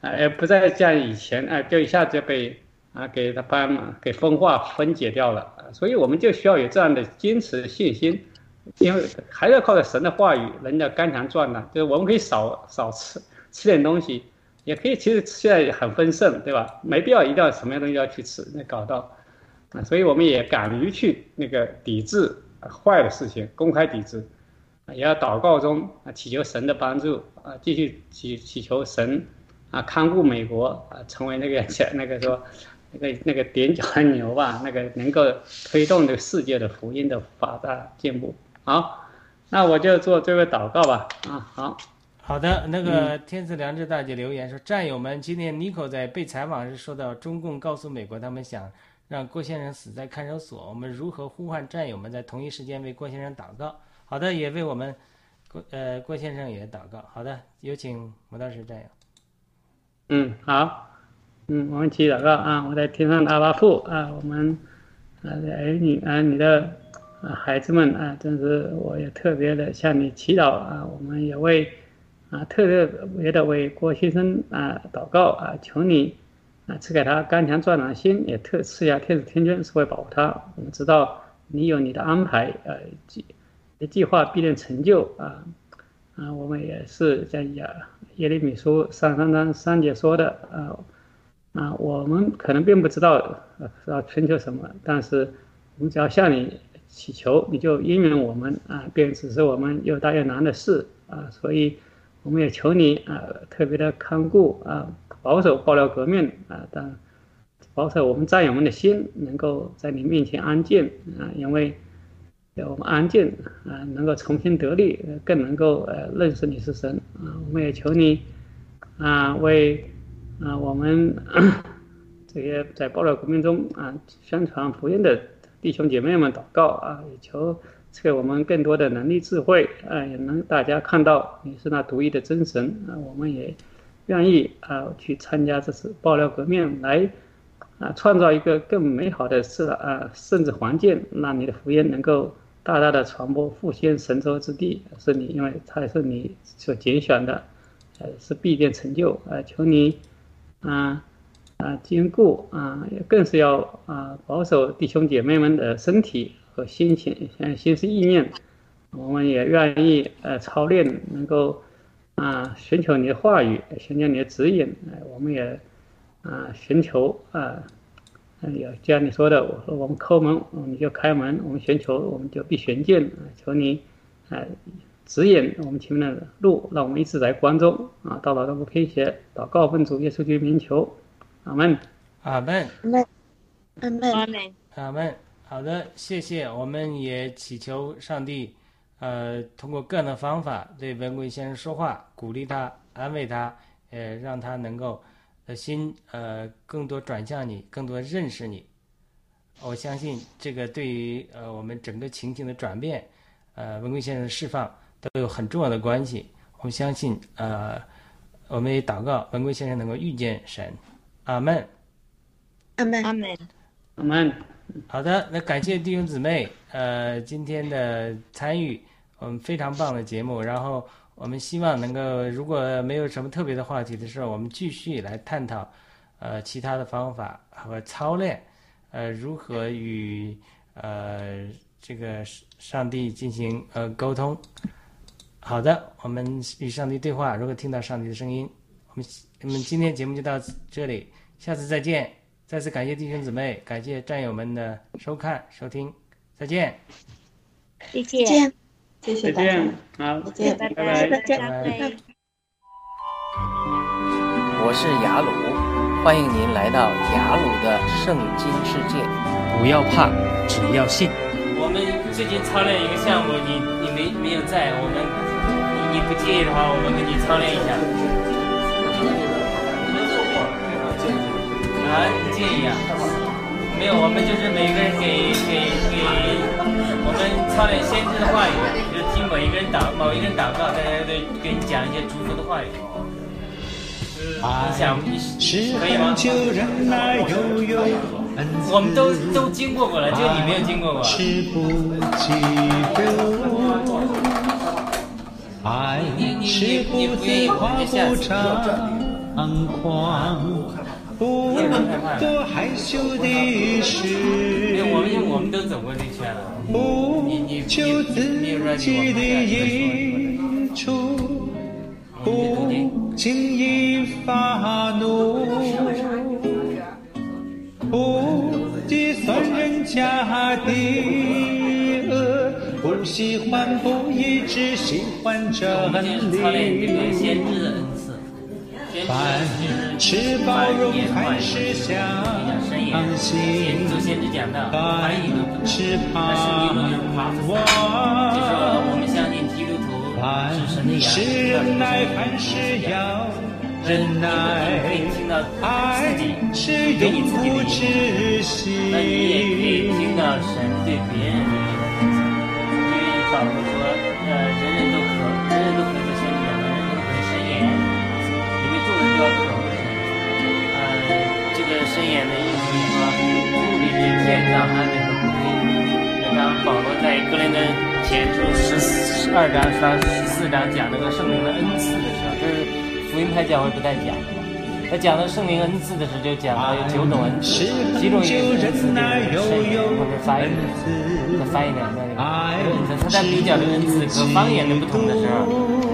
哎，不再像以前，哎，就一下就被啊给他把给分化分解掉了，所以我们就需要有这样的坚持信心，因为还要靠着神的话语，人家肝肠赚呢，就是我们可以少少吃吃点东西，也可以，其实现在很丰盛，对吧？没必要一定要什么样东西要去吃，那搞到啊，所以我们也敢于去那个抵制坏的事情，公开抵制。也要祷告中啊，祈求神的帮助啊，继续祈祈求神啊，看顾美国啊，成为那个 那个说那个那个踮脚的牛吧，那个能够推动这个世界的福音的发达进步。好，那我就做这个祷告吧。啊，好，好的，那个天赐良知大姐留言说，战友们，今天 Nico 在被采访时说到，中共告诉美国他们想让郭先生死在看守所，我们如何呼唤战友们在同一时间为郭先生祷告？好的，也为我们郭呃郭先生也祷告。好的，有请魔道士战友。嗯，好，嗯，我们起祷告啊！我在天上的阿巴父啊，我们啊的儿女啊，你的啊孩子们啊，真是我也特别的向你祈祷啊！我们也为啊特别的为郭先生啊祷告啊，求你啊赐给他刚强壮胆的心，也特赐下天使天君，是会保护他。我们知道你有你的安排，呃，计计划必定成就啊啊！我们也是在耶耶利米书三三章三节说的啊啊，我们可能并不知道要寻求什么，但是我们只要向你祈求，你就应允我们啊，便只是我们又大又难的事啊，所以我们也求你啊，特别的看顾啊，保守爆料革命啊，但保守我们战友们的心能够在你面前安静啊，因为。要我们安静啊，能够重新得力，更能够呃认识你是神啊。我们也求你啊，为啊我们 这些在暴乱革命中啊宣传福音的弟兄姐妹们祷告啊，也求赐给我们更多的能力智慧啊，也能大家看到你是那独一的真神啊。我们也愿意啊去参加这次爆料革命，来啊创造一个更美好的社啊甚至环境，让你的福音能够。大大的传播复兴神州之地，是你，因为它是你所拣选的，呃，是必定成就，呃，求你，啊，啊，兼顾啊，更是要啊，保守弟兄姐妹们的身体和心情，像心思意念，我们也愿意呃操练，能够啊，寻求你的话语，寻求你的指引，呃，我们也啊，寻求啊。有就像你说的，我说我们叩门，你就开门；我们寻求，我们就必寻见。求你，哎，指引我们前面的路，让我们一直在光中啊，到老都不偏斜。祷告奉主耶稣基督名求，阿门，阿门，阿门，阿门，阿门，阿门。好的，谢谢。我们也祈求上帝，呃，通过各样的方法对文贵先生说话，鼓励他，安慰他，呃，让他能够。的心，呃，更多转向你，更多认识你。我相信这个对于呃我们整个情景的转变，呃，文贵先生的释放都有很重要的关系。我们相信，呃，我们也祷告文贵先生能够遇见神。阿门。阿门。阿门。阿门。好的，那感谢弟兄姊妹，呃，今天的参与，我们非常棒的节目，然后。我们希望能够，如果没有什么特别的话题的时候，我们继续来探讨，呃，其他的方法和操练，呃，如何与呃这个上帝进行呃沟通。好的，我们与上帝对话，如果听到上帝的声音，我们我们今天节目就到这里，下次再见。再次感谢弟兄姊妹，感谢战友们的收看收听，再见。再见。谢谢大家，好，再见，拜拜，拜。再会。我是雅鲁，欢迎您来到雅鲁的圣经世界。不要怕，只要信。我们最近操练一个项目，你你没没有在，我们你不介意的话，我们给你操练一下。啊，不介意啊？没有，我们就是每个人给给给我们操练先知的话语，就是听某一个人祷某一个人祷告，大家都给你讲一些祝福的话语。你想你可以吗？我们都都经过过了，就你没有经过过。爱是不，自夸不。张狂，不多害羞的事，不求自己的益处，不轻易发怒，不计算人家的恶，不喜欢不义，只喜欢我真理。凡知事就是包容，凡凡事相信。先做先知讲道，凡翻译都不同。事那圣经中就是盼望凡事忍耐，凡事要忍耐爱是永不止影，那你也可以息。听到神对别人的影响。因为保罗说，呃，人人都可，人人都可以做先知，人人都可以申言，因为众人都要渴慕神。呃，这个申言的意思是说，目的是建造安慰和鼓励。就当保罗在哥林多前书十十二章三十四章讲那个圣灵的恩赐的时候，这是福音派教会不太讲。他讲到圣灵恩赐的时候，就讲到有九种恩赐，其中一个恩赐就是圣言或者发言，和发言两个那个恩赐。他在比较这个恩赐和方言的不同的时候，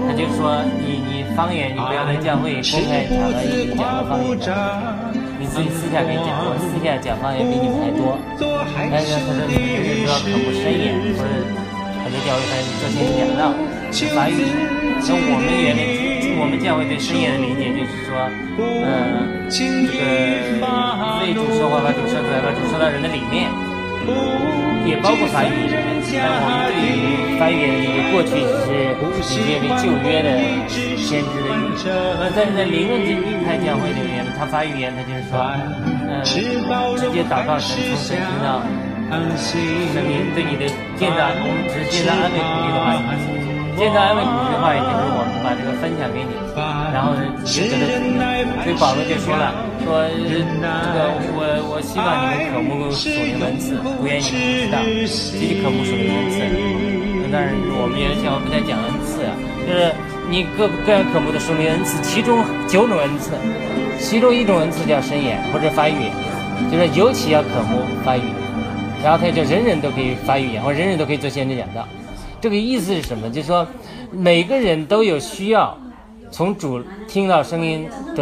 他就说你你方言你不要在教会公开场合一直讲到方言的，你自己私下可以讲，我私下讲方言比你们还多。但是他说你们人人都要渴慕深眼，或者很多教会他做先知讲道，是法语。那我们原来我们教会对深眼的理解就是说，嗯、这个为主说话，把主说出来，把主说到人的里面，也包括法语言。但我们对于法语言的理解，过去只是理解为旧约的先知的语言。那在在灵恩这一派教会里面，他法语言他就是说，嗯、直接祷告神，从神听到。神明对你的建造，我们只是建造安慰鼓励的话语，建造安慰鼓励的话也就是我们把这个分享给你，然后你就得到主用。所以保罗就说了，说这个我我希望你们渴慕属灵文字，不愿意你们知道，积极渴慕属灵的恩赐。但是我们原来教会不太讲恩赐啊，就是你各各样渴慕的属灵恩赐，其中九种恩赐，其中一种恩赐叫申言或者发语，就是尤其要渴慕发语。然后他就人人都可以发语言，或者人人都可以做先知讲道。这个意思是什么？就是说，每个人都有需要从主听到声音。